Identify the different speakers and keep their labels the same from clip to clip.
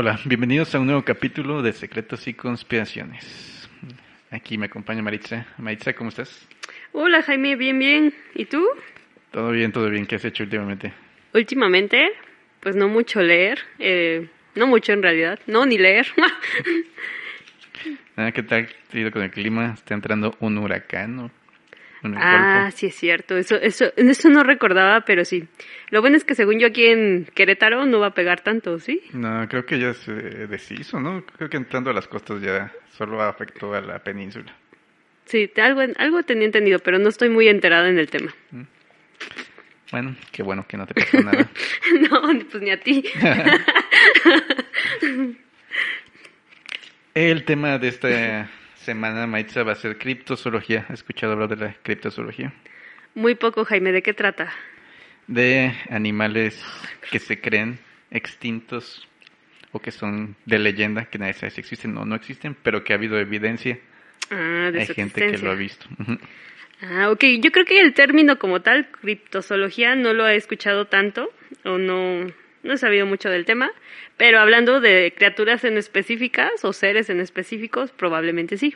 Speaker 1: Hola, bienvenidos a un nuevo capítulo de Secretos y Conspiraciones. Aquí me acompaña Maritza. Maritza, ¿cómo estás?
Speaker 2: Hola Jaime, bien, bien. ¿Y tú?
Speaker 1: Todo bien, todo bien. ¿Qué has hecho últimamente?
Speaker 2: Últimamente, pues no mucho leer. Eh, no mucho en realidad. No, ni leer.
Speaker 1: Ah, ¿Qué tal te ido con el clima? Está entrando un huracán. En el
Speaker 2: ah, sí es cierto. Eso, eso, eso no recordaba, pero sí. Lo bueno es que según yo aquí en Querétaro no va a pegar tanto, ¿sí?
Speaker 1: No, creo que ya se deshizo, ¿no? Creo que entrando a las costas ya solo afectó a la península.
Speaker 2: Sí, algo, algo tenía entendido, pero no estoy muy enterada en el tema.
Speaker 1: Bueno, qué bueno que no te pasó nada.
Speaker 2: no, pues ni a ti.
Speaker 1: El tema de esta semana, Maritza, va a ser criptozoología. ¿Has escuchado hablar de la criptozoología?
Speaker 2: Muy poco, Jaime. ¿De qué trata?
Speaker 1: De animales que se creen extintos o que son de leyenda, que nadie sabe si existen o no existen, pero que ha habido evidencia.
Speaker 2: Ah, de
Speaker 1: Hay gente que lo ha visto.
Speaker 2: Ah, ok. Yo creo que el término como tal, criptozoología, no lo he escuchado tanto o no, no he sabido mucho del tema, pero hablando de criaturas en específicas o seres en específicos, probablemente sí.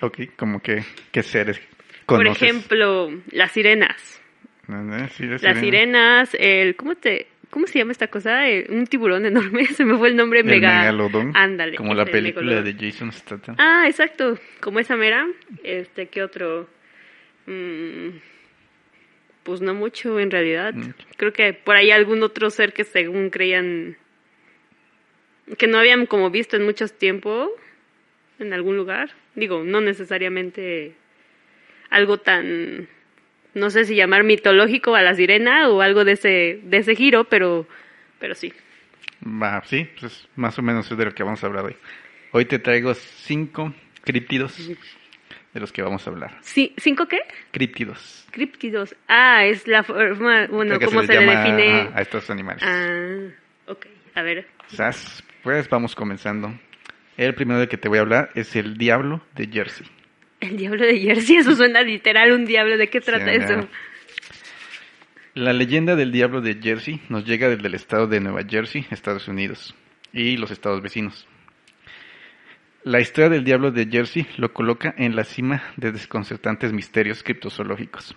Speaker 1: Ok, como que, ¿qué seres
Speaker 2: Por ejemplo, las sirenas.
Speaker 1: Sí, las
Speaker 2: Las sirenas, el, ¿cómo te, cómo se llama esta cosa? Eh, un tiburón enorme, se me fue el nombre,
Speaker 1: El
Speaker 2: mega.
Speaker 1: megalodón.
Speaker 2: Ándale.
Speaker 1: Como la película de Jason Statham.
Speaker 2: Ah, exacto, como esa mera. Este, ¿qué otro? Mm, pues no mucho en realidad.
Speaker 1: Mm.
Speaker 2: Creo que por ahí algún otro ser que según creían que no habían como visto en mucho tiempo en algún lugar. Digo, no necesariamente algo tan no sé si llamar mitológico a la sirena o algo de ese de ese giro, pero pero sí.
Speaker 1: Sí, pues más o menos es de lo que vamos a hablar hoy. Hoy te traigo cinco críptidos de los que vamos a hablar.
Speaker 2: Sí, ¿Cinco qué?
Speaker 1: Críptidos.
Speaker 2: Críptidos. Ah, es la forma, bueno, ¿cómo
Speaker 1: les
Speaker 2: se, le define?
Speaker 1: a, a estos animales.
Speaker 2: Ah, ok. A ver.
Speaker 1: Sas, pues vamos comenzando. El primero del que te voy a hablar es el diablo de Jersey.
Speaker 2: El diablo de Jersey, eso suena literal un diablo. ¿De qué trata
Speaker 1: Sí,
Speaker 2: eso?
Speaker 1: La leyenda del diablo de Jersey nos llega desde el estado de Nueva Jersey, Estados Unidos, y los estados vecinos. La historia del diablo de Jersey lo coloca en la cima de desconcertantes misterios criptozoológicos.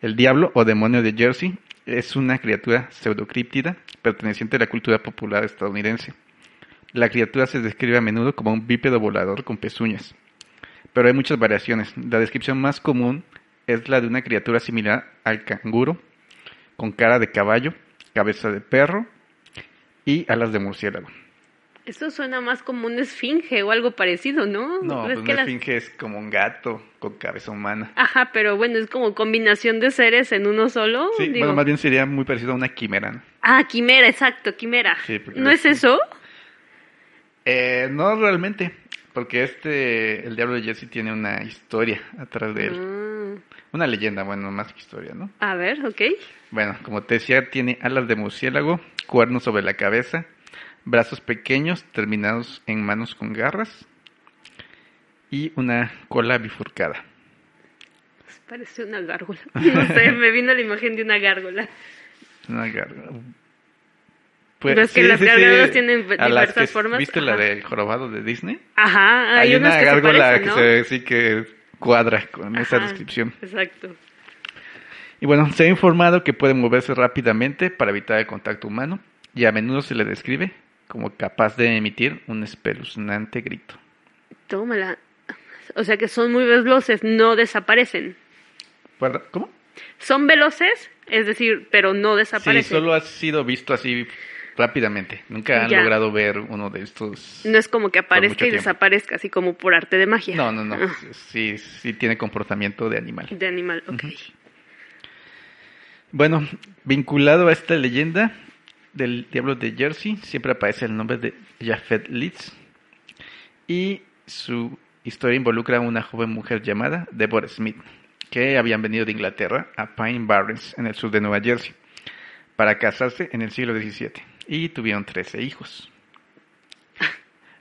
Speaker 1: El diablo o demonio de Jersey es una criatura pseudocríptida perteneciente a la cultura popular estadounidense. La criatura se describe a menudo como un bípedo volador con pezuñas, pero hay muchas variaciones. La descripción más común es la de una criatura similar al canguro, con cara de caballo, cabeza de perro y alas de murciélago.
Speaker 2: Eso suena más como un esfinge o algo parecido, ¿no?
Speaker 1: No,
Speaker 2: ¿Ves
Speaker 1: pues
Speaker 2: que
Speaker 1: una
Speaker 2: las-
Speaker 1: esfinge es como un gato con cabeza humana.
Speaker 2: Ajá, pero bueno, es como combinación de seres en uno solo.
Speaker 1: Sí,
Speaker 2: digo.
Speaker 1: bueno, más bien sería muy parecido a una quimera.
Speaker 2: Ah, quimera, exacto, quimera.
Speaker 1: Sí,
Speaker 2: ¿No
Speaker 1: es-
Speaker 2: es eso?
Speaker 1: Eh, no realmente, porque este, el diablo de Jesse tiene una historia atrás de él.
Speaker 2: Ah,
Speaker 1: Una leyenda, bueno, más que historia, ¿no?
Speaker 2: a ver, ok.
Speaker 1: Bueno, como te decía, tiene alas de murciélago, cuernos sobre la cabeza, brazos pequeños terminados en manos con garras y una cola bifurcada.
Speaker 2: Parece una gárgola. No sé, me vino la imagen de una gárgola.
Speaker 1: Una garra.
Speaker 2: Pero es que las gárgolas tienen
Speaker 1: A
Speaker 2: diversas
Speaker 1: que-
Speaker 2: formas,
Speaker 1: ¿Viste la
Speaker 2: ajá.
Speaker 1: del jorobado de Disney?
Speaker 2: Ajá, hay,
Speaker 1: Hay, una
Speaker 2: que se
Speaker 1: gárgola que se sí que cuadra con esa descripción.
Speaker 2: Exacto.
Speaker 1: Y bueno, se ha informado que puede moverse rápidamente para evitar el contacto humano y a menudo se le describe como capaz de emitir un espeluznante grito.
Speaker 2: Tómala. O sea que son muy veloces, no desaparecen.
Speaker 1: ¿Cómo?
Speaker 2: Son veloces, es decir, pero no
Speaker 1: Sí,
Speaker 2: desaparecen.
Speaker 1: solo ha sido visto así rápidamente. Nunca han
Speaker 2: Ya.
Speaker 1: logrado ver uno de estos.
Speaker 2: No es como que aparezca y desaparezca, así como por arte de magia.
Speaker 1: No, no, no.
Speaker 2: Ah,
Speaker 1: Sí, sí tiene comportamiento de animal.
Speaker 2: de animal, ok.
Speaker 1: Bueno, vinculado a esta leyenda del diablo de Jersey, siempre aparece el nombre de Jafet Litz. Y su historia involucra a una joven mujer llamada Deborah Smith, que habían venido de Inglaterra a Pine Barrens, en el sur de Nueva Jersey, para casarse en el siglo XVII. Y tuvieron 13 hijos.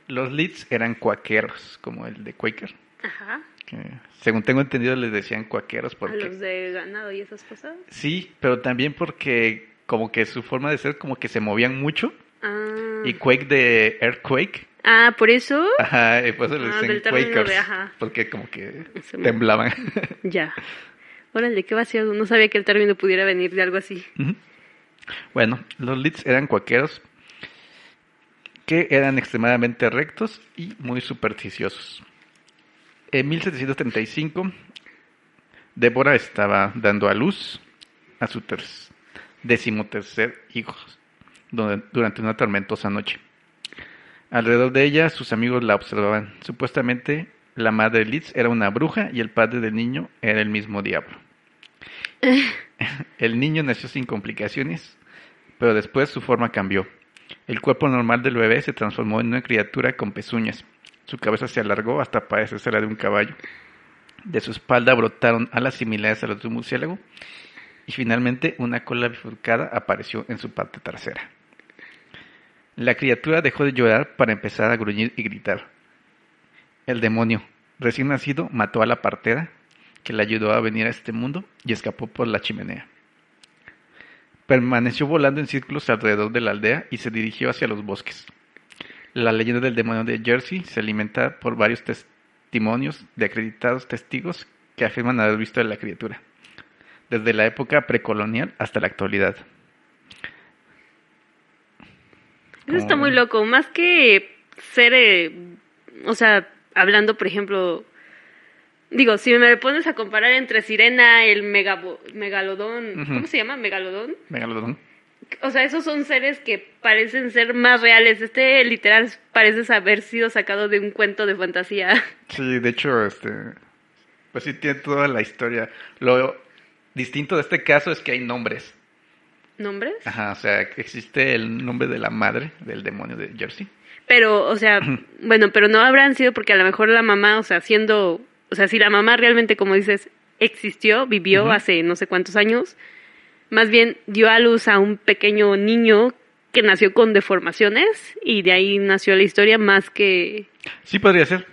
Speaker 1: Los Leeds eran cuaqueros, como el de Quaker.
Speaker 2: Ajá.
Speaker 1: que, según tengo entendido, les decían cuaqueros
Speaker 2: A
Speaker 1: porque...
Speaker 2: los de ganado y esas cosas.
Speaker 1: Sí, pero también porque como que su forma de ser como que se movían mucho
Speaker 2: Ah,
Speaker 1: Y Quake de Earthquake.
Speaker 2: ah por eso.
Speaker 1: Ajá, y por eso les
Speaker 2: Ah,
Speaker 1: dicen
Speaker 2: término de
Speaker 1: Quakers.
Speaker 2: ajá.
Speaker 1: Porque como que
Speaker 2: me-
Speaker 1: temblaban.
Speaker 2: Ya. Órale, qué vacío. No sabía que el término pudiera venir de algo así.
Speaker 1: Bueno, los Leeds eran cuaqueros que eran extremadamente rectos y muy supersticiosos. En 1735, Débora estaba dando a luz a su ter- decimotercer hijo donde- durante una tormentosa noche. Alrededor de ella, sus amigos la observaban. Supuestamente, la madre de Liz era una bruja y el padre del niño era el mismo diablo. El niño nació sin complicaciones, pero después su forma cambió. El cuerpo normal del bebé se transformó en una criatura con pezuñas. Su cabeza se alargó hasta parecerse la de un caballo. De su espalda brotaron alas similares a las de un murciélago y finalmente una cola bifurcada apareció en su parte trasera. La criatura dejó de llorar para empezar a gruñir y gritar. El demonio, recién nacido, mató a la partera que le ayudó a venir a este mundo y escapó por la chimenea. Permaneció volando en círculos alrededor de la aldea y se dirigió hacia los bosques. La leyenda del demonio de Jersey se alimenta por varios testimonios de acreditados testigos que afirman haber visto a la criatura, desde la época precolonial hasta la actualidad.
Speaker 2: Eso está muy loco. Más que ser, eh, o sea, hablando, por ejemplo, digo, si me pones a comparar entre Sirena, el megabo- megalodón. ¿cómo se llama? Megalodón.
Speaker 1: Megalodón.
Speaker 2: O sea, esos son seres que parecen ser más reales. Este literal parece haber sido sacado de un cuento de fantasía.
Speaker 1: Sí, de hecho, este, pues sí tiene toda la historia. Lo distinto de este caso es que hay nombres.
Speaker 2: ¿Nombres?
Speaker 1: Ajá, o sea, que existe el nombre de la madre del demonio de Jersey.
Speaker 2: Pero, o sea, bueno, pero no habrán sido porque a lo mejor la mamá, o sea, siendo, o sea, si la mamá realmente, como dices, existió, vivió hace no sé cuántos años, más bien dio a luz a un pequeño niño que nació con deformaciones y de ahí nació la historia más que...
Speaker 1: Sí podría ser,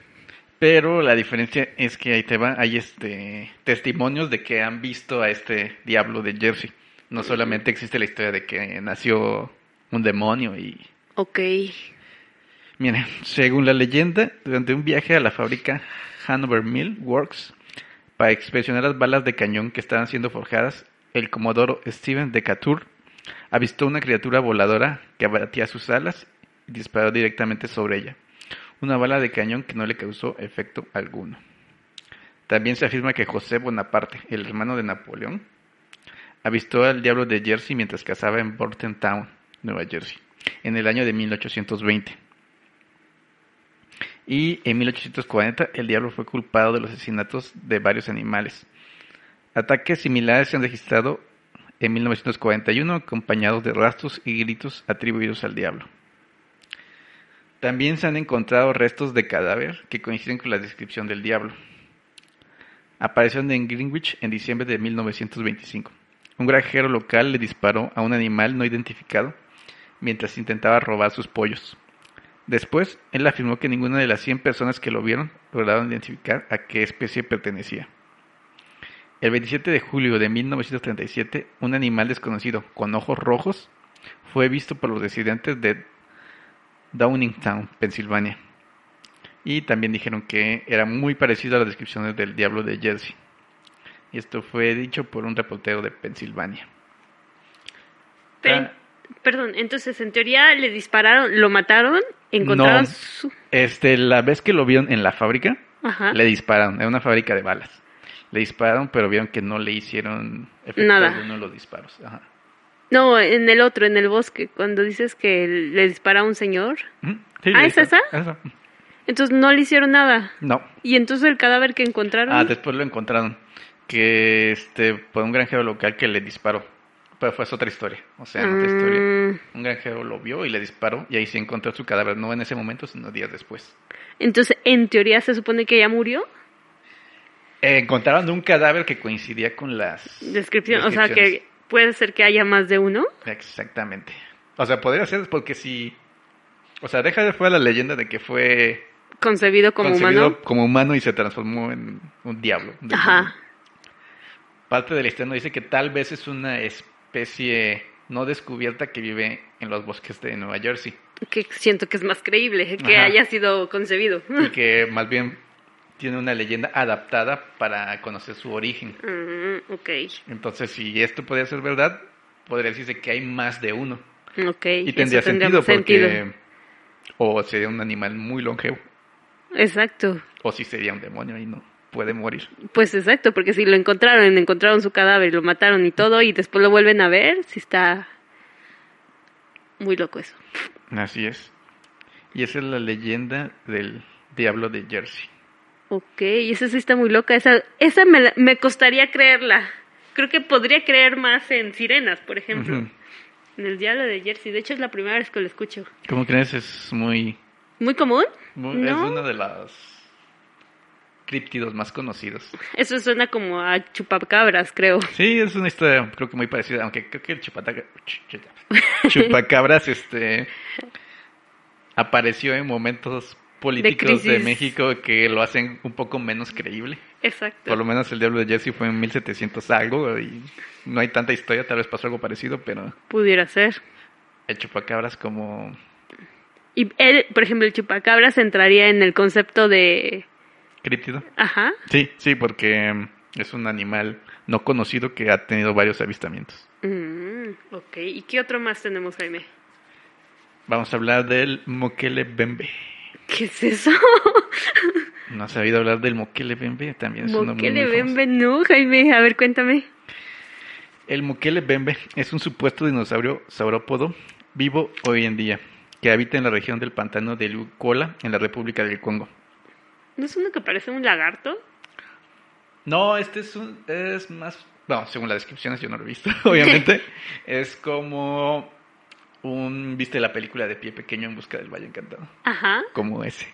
Speaker 1: pero la diferencia es que ahí te va, hay este testimonios de que han visto a este diablo de Jersey. No solamente existe la historia de que nació un demonio y
Speaker 2: Ok.
Speaker 1: Mire, según la leyenda, durante un viaje a la fábrica Hanover Mill Works para inspeccionar las balas de cañón que estaban siendo forjadas, el comodoro Steven Decatur avistó una criatura voladora que abatía sus alas y disparó directamente sobre ella. Una bala de cañón que no le causó efecto alguno. También se afirma que José Bonaparte, el hermano de Napoleón, avistó al diablo de Jersey mientras cazaba en Bordentown, Nueva Jersey, en el año de 1820. Y en 1840 el diablo fue culpado de los asesinatos de varios animales. Ataques similares se han registrado en 1941 acompañados de rastros y gritos atribuidos al diablo. También se han encontrado restos de cadáver que coinciden con la descripción del diablo. Aparecieron en Greenwich en diciembre de 1925. Un granjero local le disparó a un animal no identificado mientras intentaba robar sus pollos. Después, él afirmó que ninguna de las 100 personas que lo vieron lograron identificar a qué especie pertenecía. El 27 de julio de 1937, un animal desconocido con ojos rojos fue visto por los residentes de Downingtown, Pensilvania. Y también dijeron que era muy parecido a las descripciones del diablo de Jersey. Y esto fue dicho por un reportero de Pensilvania. Ah.
Speaker 2: Perdón, entonces en teoría le dispararon, lo mataron, encontraron
Speaker 1: No.
Speaker 2: su...
Speaker 1: Este, la vez que lo vieron en la fábrica,
Speaker 2: Ajá.
Speaker 1: le dispararon. Era una fábrica de balas. Le dispararon, pero vieron que no le hicieron efecto
Speaker 2: Nada.
Speaker 1: alguno los disparos. Ajá.
Speaker 2: No, en el otro, en el bosque, cuando dices que le dispara a un señor.
Speaker 1: Sí,
Speaker 2: Ah, ¿es esa?
Speaker 1: Esa.
Speaker 2: entonces no le hicieron nada.
Speaker 1: No.
Speaker 2: Y entonces el cadáver que encontraron...
Speaker 1: Ah, después lo encontraron. Que este, por un granjero local que le disparó. Pero fue otra historia. O sea, otra historia.
Speaker 2: Mm,
Speaker 1: Un granjero lo vio y le disparó. Y ahí se encontró su cadáver. No en ese momento, sino días después.
Speaker 2: Entonces, en teoría se supone que ya murió.
Speaker 1: Eh, encontraron un cadáver que coincidía con las
Speaker 2: Descripción, o sea que puede ser que haya más de uno.
Speaker 1: Exactamente. O sea, podría ser porque si... O sea, deja de fuera la leyenda de que fue
Speaker 2: Concebido como
Speaker 1: concebido
Speaker 2: humano.
Speaker 1: como humano y se transformó en un diablo.
Speaker 2: Ajá.
Speaker 1: Parte de la historia dice que tal vez es una especie no descubierta que vive en los bosques de Nueva Jersey.
Speaker 2: Que siento que es más creíble que
Speaker 1: Ajá.
Speaker 2: haya sido concebido.
Speaker 1: Y que más bien tiene una leyenda adaptada para conocer su origen.
Speaker 2: Mm, ok,
Speaker 1: Entonces, si esto podría ser verdad, podría decirse que hay más de uno.
Speaker 2: ok.
Speaker 1: Y tendría sentido porque o sería un animal muy longevo
Speaker 2: Exacto.
Speaker 1: o si sería un demonio y no puede morir.
Speaker 2: Pues exacto, porque si lo encontraron, encontraron su cadáver, lo mataron y todo, y después lo vuelven a ver, si está muy loco eso.
Speaker 1: Así es. Y esa es la leyenda del diablo de Jersey.
Speaker 2: Ok, y esa sí está muy loca. Esa, esa me, me costaría creerla. Creo que podría creer más en sirenas, por ejemplo. En el diablo de Jersey. De hecho, es la primera vez que lo escucho.
Speaker 1: Como crees, es muy,
Speaker 2: ¿Muy común?
Speaker 1: muy-
Speaker 2: ¿No?
Speaker 1: es uno de los críptidos más conocidos.
Speaker 2: Eso suena como a chupacabras, creo.
Speaker 1: Sí, es una historia creo que muy parecida, aunque creo que el chupacabras este apareció en momentos políticos de. México que lo hacen un poco menos creíble.
Speaker 2: Exacto.
Speaker 1: Por lo menos el diablo de Jesse fue en 1700 algo y no hay tanta historia, tal vez pasó algo parecido, pero
Speaker 2: Pudiera ser.
Speaker 1: el chupacabras como
Speaker 2: Y él, por ejemplo, el chupacabras entraría en el concepto de...
Speaker 1: críptido.
Speaker 2: Ajá.
Speaker 1: Sí, sí, porque es un animal no conocido que ha tenido varios avistamientos.
Speaker 2: Mm, ok, ¿y qué otro más tenemos, Jaime?
Speaker 1: Vamos a hablar del Mokele Bembe.
Speaker 2: ¿Qué es eso?
Speaker 1: ¿No has sabido hablar del Mokele Bembe? También es uno muy,
Speaker 2: ¿Qué le
Speaker 1: muy famoso.
Speaker 2: ven? No, Jaime, a ver, cuéntame.
Speaker 1: El Mokele Bembe es un supuesto dinosaurio saurópodo vivo hoy en día que habita en la región del pantano de Lucola en la República del Congo.
Speaker 2: ¿No es uno que parece un lagarto?
Speaker 1: No, este es un, es más, bueno, según las descripciones yo no lo he visto, obviamente, es como un, viste la película de Pie Pequeño en busca del Valle Encantado,
Speaker 2: Ajá.
Speaker 1: como ese,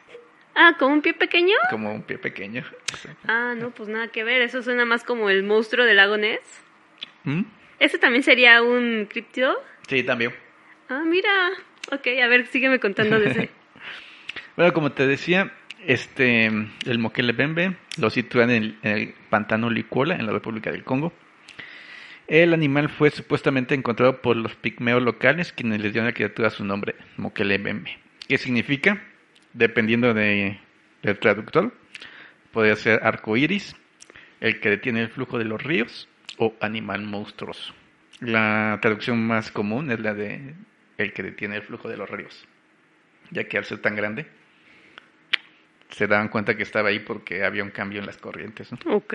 Speaker 2: Ah, ¿como un pie pequeño?
Speaker 1: como un pie pequeño.
Speaker 2: Ah, no, pues nada que ver. Eso suena más como el monstruo del lago Ness.
Speaker 1: ¿Mm?
Speaker 2: ¿Ese también sería un criptido?
Speaker 1: Sí, también.
Speaker 2: Ah, mira. Ok, a ver, sígueme contando de ese.
Speaker 1: Bueno, como te decía, este, el Mokele Bembe lo sitúan en el, en el pantano Licuola, en la República del Congo. El animal fue supuestamente encontrado por los pigmeos locales, quienes le dieron a la criatura su nombre, Mokele Bembe. ¿Qué significa? Dependiendo de, del traductor, podría ser arco iris, el que detiene el flujo de los ríos, o animal monstruoso. La traducción más común es la de el que detiene el flujo de los ríos, ya que al ser tan grande, se daban cuenta que estaba ahí porque había un cambio en las corrientes.
Speaker 2: Ok.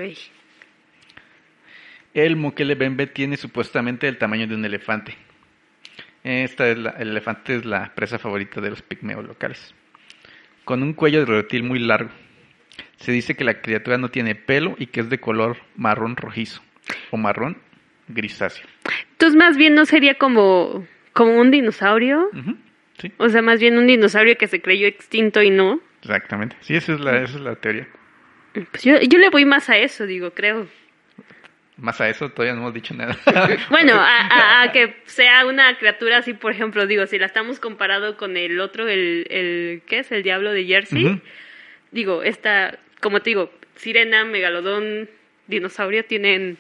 Speaker 1: El Mokele Bembe tiene supuestamente el tamaño de un elefante. Esta es la- el elefante es la presa favorita de los pigmeos locales. Con un cuello de reptil muy largo. Se dice que la criatura no tiene pelo y que es de color marrón rojizo o marrón grisáceo.
Speaker 2: Entonces, más bien no sería como, como un dinosaurio.
Speaker 1: Sí,
Speaker 2: O sea, más bien un dinosaurio que se creyó extinto y no.
Speaker 1: exactamente. Sí, esa es la, esa es la teoría.
Speaker 2: Pues yo, yo le voy más a eso, digo, creo.
Speaker 1: Más a eso todavía no hemos dicho nada.
Speaker 2: Bueno, a, a- a que sea una criatura así, por ejemplo, digo, si la estamos comparado con el otro, el, el ¿qué es? El diablo de Jersey. Digo, esta, como te digo, sirena, megalodón, dinosaurio tienen...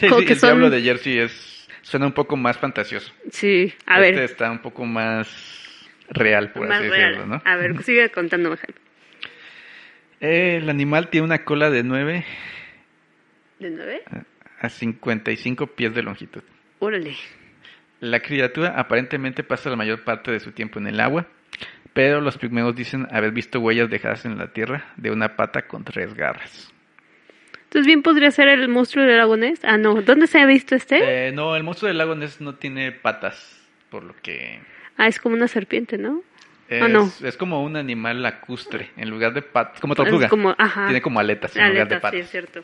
Speaker 1: Sí, sí,
Speaker 2: que
Speaker 1: el
Speaker 2: son-
Speaker 1: diablo de Jersey es, suena un poco más fantasioso.
Speaker 2: Sí, a
Speaker 1: este
Speaker 2: ver,
Speaker 1: está un poco más real, por
Speaker 2: más
Speaker 1: así
Speaker 2: real.
Speaker 1: decirlo, ¿no?
Speaker 2: A ver, sigue contando, Jaime.
Speaker 1: El animal tiene una cola de 9
Speaker 2: ¿De nueve?
Speaker 1: a 55 pies de longitud.
Speaker 2: Órale.
Speaker 1: La criatura aparentemente pasa la mayor parte de su tiempo en el agua, pero los pigmeos dicen haber visto huellas dejadas en la tierra de una pata con tres garras.
Speaker 2: Entonces bien podría ser el monstruo del lago Ness. Ah, no. ¿Dónde se ha visto este?
Speaker 1: Eh, no, el monstruo del lago Ness no tiene patas, por lo que
Speaker 2: Ah, es como una serpiente, ¿no?
Speaker 1: es,
Speaker 2: Ah, no.
Speaker 1: es como un animal lacustre, en lugar de patas, como tortuga.
Speaker 2: Es como, ajá.
Speaker 1: Tiene como aletas en lugar de
Speaker 2: Aletas, sí,
Speaker 1: patas.
Speaker 2: es cierto.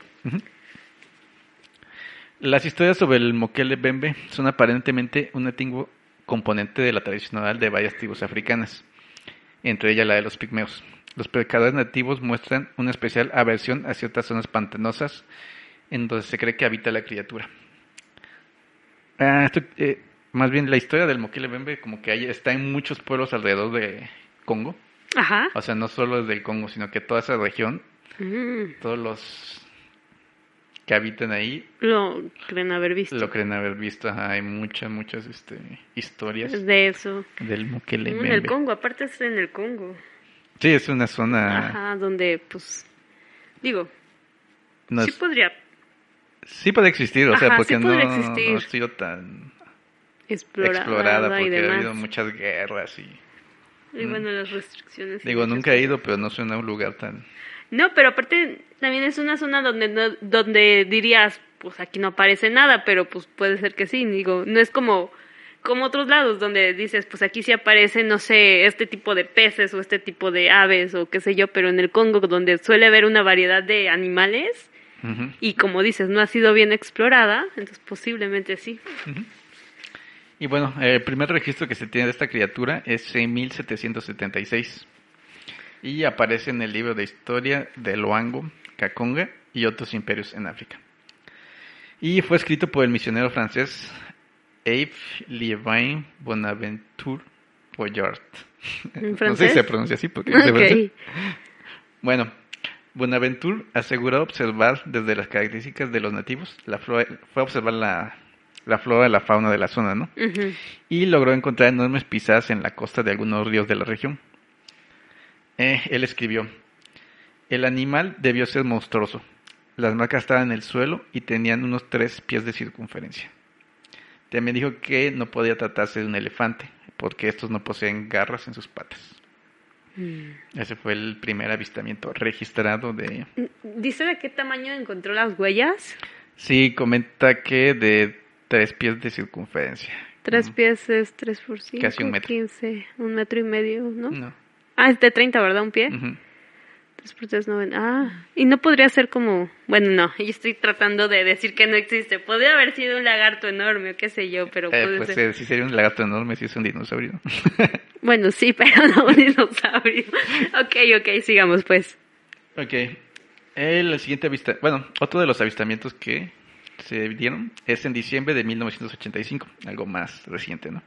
Speaker 1: Las historias sobre el Mokele Bembe son aparentemente un antiguo componente de la tradición oral de varias tribus africanas, entre ellas la de los pigmeos. Los pescadores nativos muestran una especial aversión a ciertas zonas pantanosas en donde se cree que habita la criatura. Ah, esto, eh, más bien la historia del Mokele Bembe como que hay, está en muchos pueblos alrededor de Congo,
Speaker 2: Ajá.
Speaker 1: o sea, no solo es del Congo, sino que toda esa región
Speaker 2: Mm.
Speaker 1: todos los que habitan ahí
Speaker 2: Lo creen haber visto.
Speaker 1: lo creen haber visto. Ajá, hay muchas, muchas este, historias
Speaker 2: De eso.
Speaker 1: del Mukele
Speaker 2: En el Congo, aparte es en el Congo.
Speaker 1: Sí, es una zona...
Speaker 2: Ajá, donde, pues, digo,
Speaker 1: no
Speaker 2: sí podría
Speaker 1: sí puede existir, o sea,
Speaker 2: Ajá,
Speaker 1: porque
Speaker 2: sí
Speaker 1: no, no ha sido tan
Speaker 2: explorada,
Speaker 1: explorada,
Speaker 2: y
Speaker 1: porque ha
Speaker 2: demás.
Speaker 1: habido muchas guerras y...
Speaker 2: Y bueno, las restricciones. y
Speaker 1: Digo, nunca he ido, pero no suena un lugar tan...
Speaker 2: No, pero aparte también es una zona donde no- donde dirías, pues aquí no aparece nada, pero pues puede ser que sí. Digo, no es como como otros lados donde dices, pues aquí sí aparece, no sé, este tipo de peces o este tipo de aves o qué sé yo, pero en el Congo donde suele haber una variedad de animales y como dices, no ha sido bien explorada, entonces posiblemente sí.
Speaker 1: Y bueno, el primer registro que se tiene de esta criatura es en 1776 y aparece en el libro de historia de Loango, Kakonga y otros imperios en África. Y fue escrito por el misionero francés Yves Liévin Bonaventure Boyard.
Speaker 2: ¿En
Speaker 1: No sé si se pronuncia así porque no sé
Speaker 2: Ok.
Speaker 1: francés. Bueno, Bonaventure aseguró observar desde las características de los nativos, la flora, fue a observar la, la flora y la fauna de la zona, ¿no? Y logró encontrar enormes pisadas en la costa de algunos ríos de la región. Eh, él escribió, el animal debió ser monstruoso. Las marcas estaban en el suelo y tenían unos tres pies de circunferencia. También dijo que no podía tratarse de un elefante, porque estos no poseen garras en sus patas.
Speaker 2: Mm.
Speaker 1: Ese fue el primer avistamiento registrado de...
Speaker 2: ¿Dice de qué tamaño encontró las huellas?
Speaker 1: Sí, comenta que de tres pies de circunferencia.
Speaker 2: Tres pies es tres por cinco,
Speaker 1: Casi un metro.
Speaker 2: quince, un metro y medio, ¿no?
Speaker 1: No.
Speaker 2: Ah, es de 30, ¿verdad? Un pie. Tres por tres, noven- Ah, y no podría ser como... Bueno, no, yo estoy tratando de decir que no existe. Podría haber sido un lagarto enorme o qué sé yo, pero
Speaker 1: Eh,
Speaker 2: puede
Speaker 1: pues
Speaker 2: ser...
Speaker 1: eh, sí sería un lagarto enorme si es un dinosaurio. ¿no?
Speaker 2: Bueno, sí, pero no un dinosaurio. ok, ok, sigamos pues.
Speaker 1: Ok. El siguiente avista, bueno, otro de los avistamientos que se dieron es en diciembre de 1985, algo más reciente, ¿no?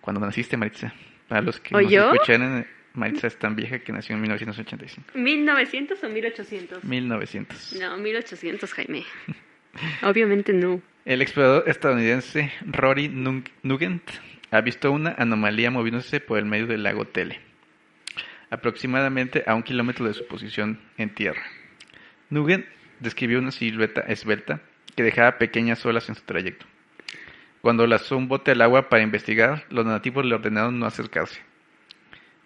Speaker 1: Cuando naciste, Maritza. Para los que
Speaker 2: ¿O
Speaker 1: nos
Speaker 2: yo?
Speaker 1: Maritza es tan vieja que nació en 1985.
Speaker 2: ¿1900 o 1800?
Speaker 1: 1900.
Speaker 2: No, 1800, Jaime. Obviamente no.
Speaker 1: El explorador estadounidense Rory Nug- Nugent ha visto una anomalía moviéndose por el medio del lago Tele, aproximadamente a un kilómetro de su posición en tierra. Nugent describió una silueta esbelta que dejaba pequeñas olas en su trayecto. Cuando lanzó un bote al agua para investigar, los nativos le ordenaron no acercarse.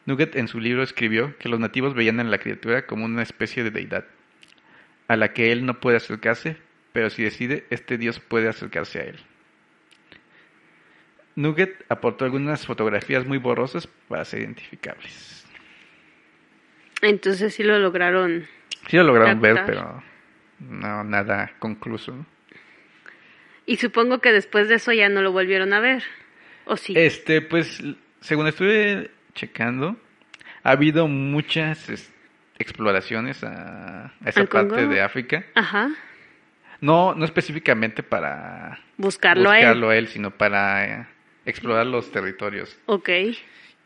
Speaker 1: Nugent en su libro escribió que los nativos veían a la criatura como una especie de deidad, a la que él no puede acercarse, pero si decide, este dios puede acercarse a él. Nugget aportó algunas fotografías muy borrosas para ser identificables.
Speaker 2: Entonces sí lo lograron.
Speaker 1: Sí lo lograron ver, pero no nada concluso. ¿no?
Speaker 2: Y supongo que después de eso ya no lo volvieron a ver. ¿O sí?
Speaker 1: Este, pues, según estuve checando, ha habido muchas es- exploraciones a, a esa
Speaker 2: ¿Al
Speaker 1: parte
Speaker 2: Congo?
Speaker 1: de África.
Speaker 2: Ajá.
Speaker 1: No, no específicamente para
Speaker 2: Buscarlo,
Speaker 1: buscarlo
Speaker 2: a él.
Speaker 1: él, sino para eh, explorar los territorios.
Speaker 2: Ok.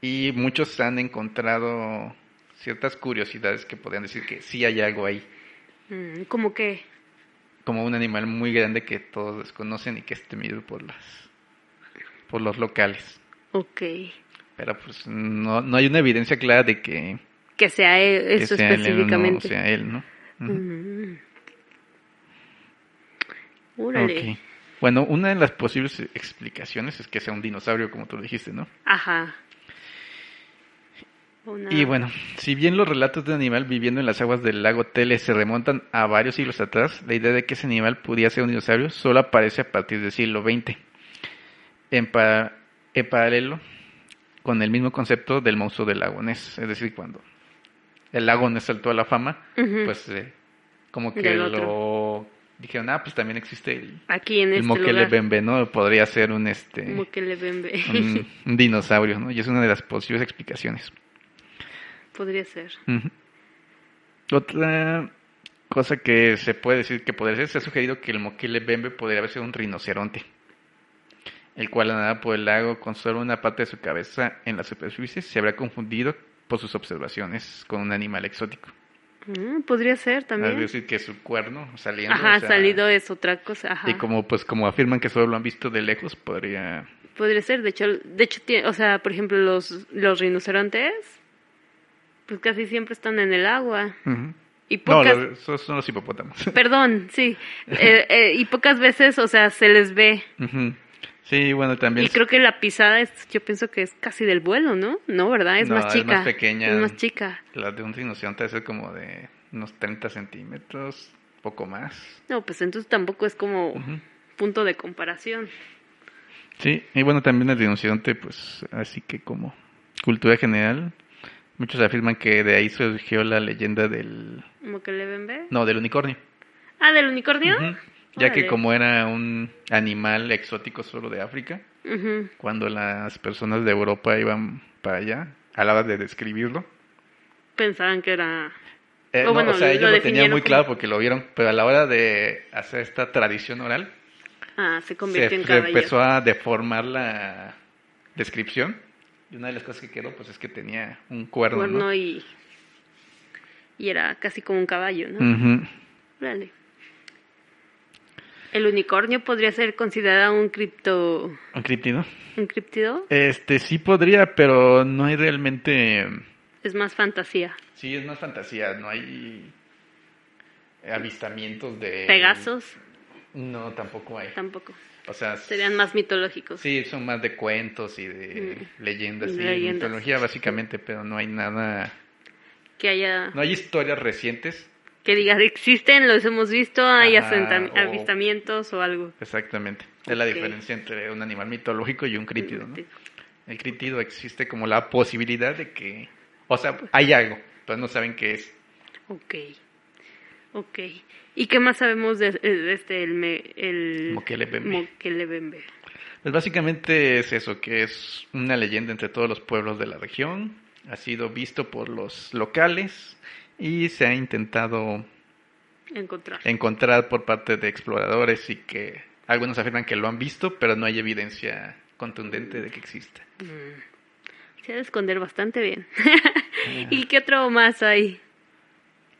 Speaker 1: Y muchos han encontrado ciertas curiosidades que podrían decir que sí hay algo ahí.
Speaker 2: Mm, ¿Cómo que?
Speaker 1: Como un animal muy grande que todos desconocen y que es temido por las por los locales.
Speaker 2: Ok.
Speaker 1: Pero pues no, no hay una evidencia clara de que,
Speaker 2: Que sea él-
Speaker 1: que
Speaker 2: eso
Speaker 1: sea él o no
Speaker 2: específicamente.
Speaker 1: sea él, ¿no?
Speaker 2: Órale.
Speaker 1: Ok. Bueno, una de las posibles explicaciones es que sea un dinosaurio, como tú lo dijiste, ¿no?
Speaker 2: Ajá. Una-
Speaker 1: Y bueno, si bien los relatos de un animal viviendo en las aguas del lago Tele se remontan a varios siglos atrás, la idea de que ese animal pudiera ser un dinosaurio solo aparece a partir del siglo XX. En, pa- en paralelo con el mismo concepto del monstruo del lago Ness, es decir, cuando el lago Ness saltó a la fama, pues eh, como que lo dijeron, ah, pues también existe el,
Speaker 2: Aquí en
Speaker 1: el
Speaker 2: este
Speaker 1: Mokele
Speaker 2: lugar.
Speaker 1: Bembe, ¿no? Podría ser un este
Speaker 2: Bembe.
Speaker 1: un, un dinosaurio, ¿no? Y es una de las posibles explicaciones.
Speaker 2: Podría ser.
Speaker 1: Otra cosa que se puede decir que podría ser, se ha sugerido que el Mokele Bembe podría haber sido un rinoceronte, el cual al nadar por el lago con solo una parte de su cabeza en la superficie se habrá confundido por sus observaciones con un animal exótico.
Speaker 2: Mm, podría ser
Speaker 1: Es
Speaker 2: también.
Speaker 1: decir, que su cuerno saliendo.
Speaker 2: Ajá,
Speaker 1: o sea,
Speaker 2: salido es otra cosa. Ajá.
Speaker 1: Y como pues como afirman que solo lo han visto de lejos, podría...
Speaker 2: Podría ser, de hecho, de hecho, o sea, por ejemplo, los, los rinocerontes, pues casi siempre están en el agua.
Speaker 1: Ujú.
Speaker 2: Y
Speaker 1: No,
Speaker 2: pocas,
Speaker 1: los- esos son los hipopótamos.
Speaker 2: perdón, sí, Eh, eh, y pocas veces, o sea, se les ve.
Speaker 1: Ujú. Sí, bueno, también...
Speaker 2: Y creo que la pisada es, yo pienso que es casi del vuelo, ¿no? No, ¿verdad? Es
Speaker 1: No,
Speaker 2: más
Speaker 1: es
Speaker 2: chica.
Speaker 1: más pequeña.
Speaker 2: Es más chica.
Speaker 1: La de un rinoceronte ser como de unos 30 centímetros, poco más.
Speaker 2: No, pues entonces tampoco es como punto de comparación.
Speaker 1: Sí, y bueno, también el rinoceronte, pues así que como cultura general, muchos afirman que de ahí surgió la leyenda del...
Speaker 2: ¿Como que le ven?
Speaker 1: No, del unicornio.
Speaker 2: Ah, del unicornio.
Speaker 1: Ujú. Ya que como era un animal exótico solo de África,
Speaker 2: Ujú.
Speaker 1: cuando las personas de Europa iban para allá, a la hora de describirlo,
Speaker 2: Pensaban que era...
Speaker 1: eh,
Speaker 2: O
Speaker 1: no,
Speaker 2: bueno,
Speaker 1: o sea,
Speaker 2: lo
Speaker 1: ellos lo tenían muy
Speaker 2: como-
Speaker 1: claro porque lo vieron, pero a la hora de hacer esta tradición oral,
Speaker 2: Ah, se
Speaker 1: se,
Speaker 2: convirtió en
Speaker 1: se
Speaker 2: caballero.
Speaker 1: empezó a deformar la descripción. Y una de las cosas que quedó, pues es que tenía un cuerno,
Speaker 2: cuerno
Speaker 1: ¿no?
Speaker 2: y... Y era casi como un caballo, ¿no?
Speaker 1: Ujú.
Speaker 2: Órale. El unicornio podría ser considerado un cripto...
Speaker 1: ¿Un críptido?
Speaker 2: ¿Un criptido?
Speaker 1: Este sí podría, pero no hay realmente...
Speaker 2: Es más fantasía.
Speaker 1: Sí, es más fantasía, no hay avistamientos de...
Speaker 2: Pegasos,
Speaker 1: No, tampoco hay.
Speaker 2: tampoco.
Speaker 1: O sea,
Speaker 2: Serían más mitológicos.
Speaker 1: sí, son más de cuentos y de leyendas y
Speaker 2: Leyendas.
Speaker 1: mitología básicamente, pero no hay nada...
Speaker 2: Que haya...
Speaker 1: No hay historias recientes,
Speaker 2: Que digas, existen, los hemos visto, hay
Speaker 1: Ajá, o-
Speaker 2: avistamientos o algo.
Speaker 1: exactamente. Es la diferencia entre un animal mitológico y un crítido, ¿no? El crítido existe como la posibilidad de que... O sea, hay algo, pero no saben qué es.
Speaker 2: Ok. Ok. ¿Y qué más sabemos de, de este, el... me- el
Speaker 1: Mokelebembe.
Speaker 2: Mokelebembe?
Speaker 1: Pues básicamente es eso, que es una leyenda entre todos los pueblos de la región. Ha sido visto por los locales y se ha intentado
Speaker 2: Encontrar.
Speaker 1: encontrar por parte de exploradores y que algunos afirman que lo han visto, pero no hay evidencia contundente de que exista.
Speaker 2: Se ha de esconder bastante bien. ¿Y qué otro más hay?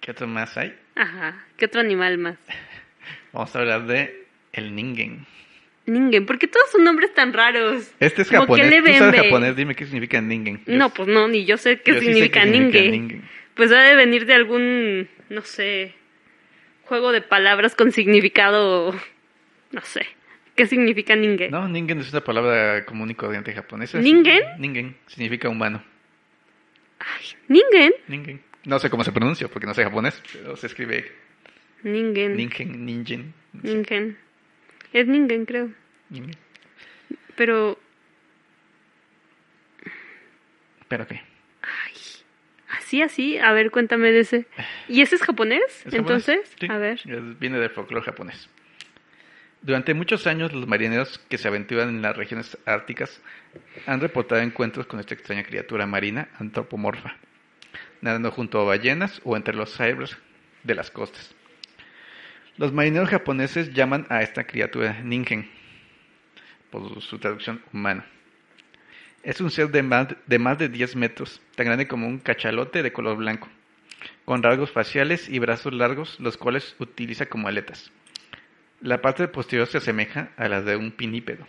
Speaker 1: ¿Qué otro más hay?
Speaker 2: Ajá. ¿Qué otro animal más?
Speaker 1: Vamos a hablar de el ningen.
Speaker 2: Ningen. ¿Por qué todos sus nombres tan raros?
Speaker 1: Este es
Speaker 2: Como
Speaker 1: japonés. ¿Tú sabes japonés? Dime qué significa ningen. Yo-
Speaker 2: No, pues no, ni yo sé qué
Speaker 1: yo sí sé
Speaker 2: significa
Speaker 1: qué ningen.
Speaker 2: Pues ha de venir de algún, no sé, juego de palabras con significado, no sé. ¿Qué significa ningue?
Speaker 1: No, ningen es una palabra común y corriente japonesa.
Speaker 2: ¿Ningen?
Speaker 1: Ningen significa humano.
Speaker 2: Ay, ningen.
Speaker 1: Ningen. No sé cómo se pronuncia porque no sé japonés, pero se escribe
Speaker 2: Ningen.
Speaker 1: ningen, ningen.
Speaker 2: Ningen. Es ningen, creo.
Speaker 1: ningen.
Speaker 2: Pero,
Speaker 1: ¿Pero qué?
Speaker 2: Así, así. A ver, cuéntame de ese. ¿Y ese es japonés?
Speaker 1: ¿Es japonés?
Speaker 2: Entonces,
Speaker 1: Sí,
Speaker 2: a ver.
Speaker 1: es- viene del folclore japonés. Durante muchos años, los marineros que se aventuran en las regiones árticas han reportado encuentros con esta extraña criatura marina antropomorfa, nadando junto a ballenas o entre los icebergs de las costas. Los marineros japoneses llaman a esta criatura ningen, por su traducción humano. Es un ser de más, de más de 10 metros, tan grande como un cachalote de color blanco, con rasgos faciales y brazos largos, los cuales utiliza como aletas. La parte posterior se asemeja a la de un pinípedo.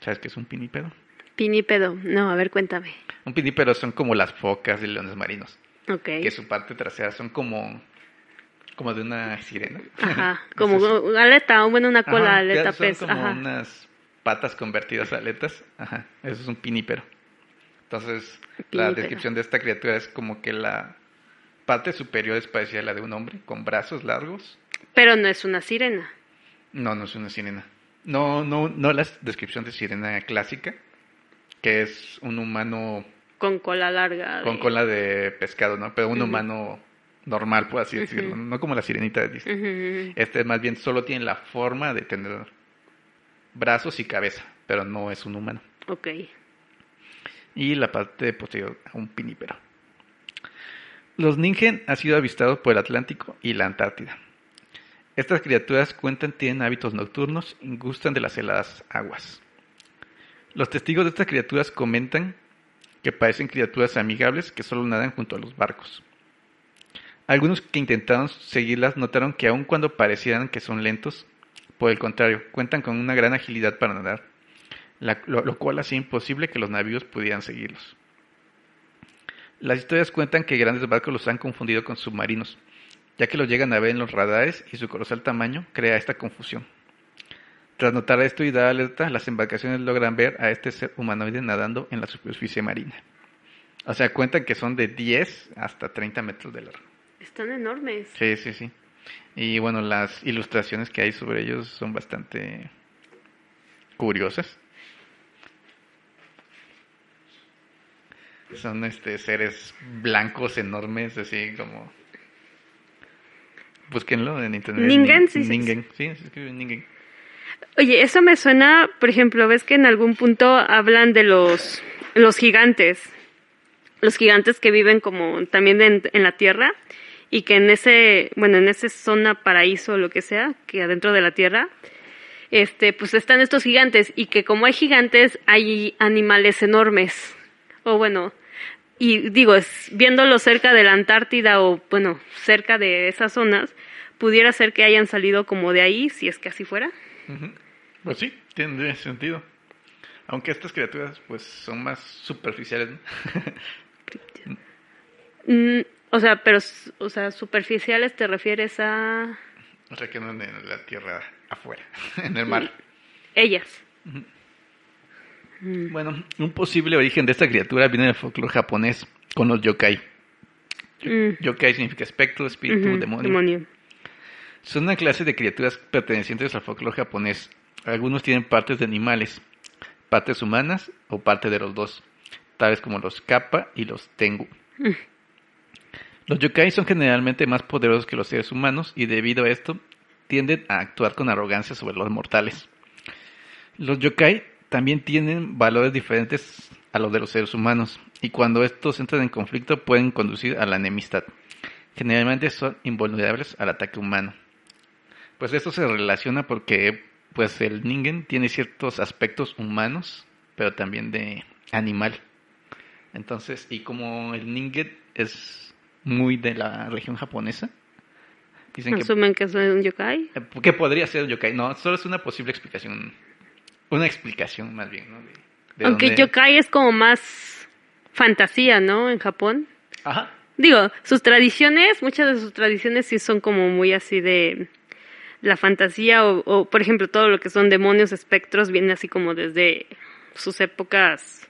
Speaker 1: ¿Sabes qué es un pinípedo?
Speaker 2: Pinípedo. No, a ver, cuéntame.
Speaker 1: Un pinípedo son como las focas y leones marinos,
Speaker 2: Ok.
Speaker 1: que su parte trasera son como, como de una sirena.
Speaker 2: Ajá. Como
Speaker 1: si-
Speaker 2: aleta, o bueno, una cola,
Speaker 1: Ajá,
Speaker 2: aleta
Speaker 1: son
Speaker 2: pez.
Speaker 1: como
Speaker 2: Ajá.
Speaker 1: unas patas convertidas a aletas. Ajá, eso es un pinípero. Entonces, la descripción de esta criatura es como que la parte superior es parecida a la de un hombre, con brazos largos.
Speaker 2: Pero no es una sirena.
Speaker 1: No, no es una sirena. No, no, no la descripción de sirena clásica, que es un humano
Speaker 2: Con cola larga.
Speaker 1: con cola de pescado, ¿no? Pero un humano normal, por así decirlo, no como la sirenita de Disney.
Speaker 2: Ujú.
Speaker 1: Este más bien solo tiene la forma de tener brazos y cabeza, pero no es un humano.
Speaker 2: Ok.
Speaker 1: Y la parte posterior a un pinípero. Los ningen han sido avistados por el Atlántico y la Antártida. Estas criaturas cuentan tienen hábitos nocturnos y gustan de las heladas aguas. Los testigos de estas criaturas comentan que parecen criaturas amigables que solo nadan junto a los barcos. Algunos que intentaron seguirlas notaron que aun cuando parecieran que son lentos, por el contrario, cuentan con una gran agilidad para nadar, la- lo, lo cual hacía imposible que los navíos pudieran seguirlos. Las historias cuentan que grandes barcos los han confundido con submarinos, ya que los llegan a ver en los radares y su colosal tamaño crea esta confusión. Tras notar esto y dar alerta, las embarcaciones logran ver a este ser humanoide nadando en la superficie marina. O sea, cuentan que son de 10 hasta 30 metros de largo.
Speaker 2: Están enormes.
Speaker 1: Sí, sí, sí. Y bueno, las ilustraciones que hay sobre ellos son bastante curiosas. Son este seres blancos enormes, así como. Búsquenlo en internet.
Speaker 2: Ningen,
Speaker 1: Nin-
Speaker 2: sí, sí,
Speaker 1: Ningen, sí, se escribe Ningen.
Speaker 2: Oye, eso me suena, por ejemplo, ves que en algún punto hablan de los, los gigantes, los gigantes que viven como también en, en la tierra y que en ese, bueno, en esa zona paraíso o lo que sea, que adentro de la tierra, este, pues están estos gigantes y que como hay gigantes hay animales enormes o bueno, y digo, es, viéndolo cerca de la Antártida o bueno, cerca de esas zonas, pudiera ser que hayan salido como de ahí, si es que así fuera.
Speaker 1: Pues sí, tiene sentido. Aunque estas criaturas pues son más superficiales, ¿no?
Speaker 2: Mm, o sea, pero, o sea, superficiales te refieres a
Speaker 1: o sea que no en la tierra afuera, en el mar.
Speaker 2: ellas.
Speaker 1: Bueno, un posible origen de esta criatura viene del folclore japonés con los yokai.
Speaker 2: Mm,
Speaker 1: Yokai significa espectro, espíritu, demonio. Son una clase de criaturas pertenecientes al folclore japonés. Algunos tienen partes de animales, partes humanas o parte de los dos, tales como los kappa y los tengu.
Speaker 2: Mm.
Speaker 1: Los yokai son generalmente más poderosos que los seres humanos y debido a esto tienden a actuar con arrogancia sobre los mortales. Los yokai también tienen valores diferentes a los de los seres humanos y cuando estos entran en conflicto pueden conducir a la enemistad. Generalmente son invulnerables al ataque humano. Pues esto se relaciona porque pues el ningen tiene ciertos aspectos humanos, pero también de animal. Entonces, y como el ningen es muy de la región japonesa, dicen que
Speaker 2: Asumen que soy un yokai.
Speaker 1: eh, ¿Qué podría ser el yokai? No, solo es una posible explicación. Una explicación más bien, ¿no? De- de
Speaker 2: Aunque
Speaker 1: dónde-
Speaker 2: yokai es como más fantasía, ¿no? En Japón.
Speaker 1: Ajá.
Speaker 2: Digo, sus tradiciones, muchas de sus tradiciones sí son como muy así de la fantasía o, o, por ejemplo, todo lo que son demonios, espectros, viene así como desde sus épocas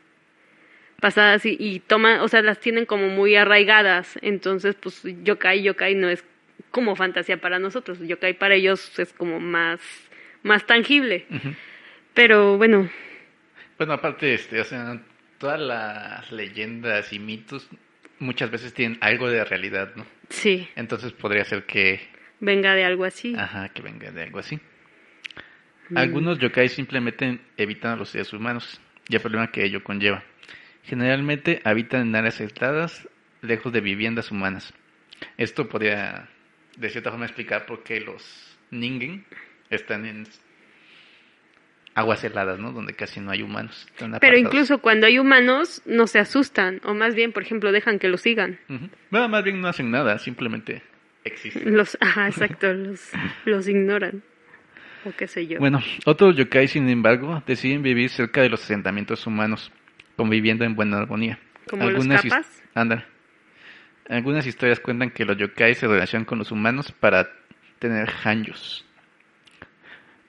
Speaker 2: pasadas y, y toman, o sea, las tienen como muy arraigadas. Entonces, pues yokai, yokai no es como fantasía para nosotros. Yokai para ellos es como más, más tangible.
Speaker 1: Ujú.
Speaker 2: Pero bueno,
Speaker 1: Bueno, aparte, este, o sea, todas las leyendas y mitos muchas veces tienen algo de realidad, ¿no?
Speaker 2: sí,
Speaker 1: Entonces podría ser que,
Speaker 2: venga de algo así.
Speaker 1: ajá, que venga de algo así. Algunos yokai simplemente evitan a los seres humanos y el problema que ello conlleva. Generalmente habitan en áreas aisladas, lejos de viviendas humanas. Esto podría, de cierta forma, explicar por qué los ningen están en aguas heladas, ¿no? Donde casi no hay humanos.
Speaker 2: Pero
Speaker 1: apartados.
Speaker 2: incluso cuando hay humanos, no se asustan, o más bien, por ejemplo, dejan que los sigan.
Speaker 1: Ujú. Bueno, más bien no hacen nada, simplemente existen.
Speaker 2: Los, ajá, exacto, los, los ignoran. O qué sé yo.
Speaker 1: Bueno, otros yokai, sin embargo, deciden vivir cerca de los asentamientos humanos, conviviendo en buena armonía.
Speaker 2: Como los
Speaker 1: his-
Speaker 2: capas.
Speaker 1: Anda. Algunas historias cuentan que los yokai se relacionan con los humanos para tener hanjos.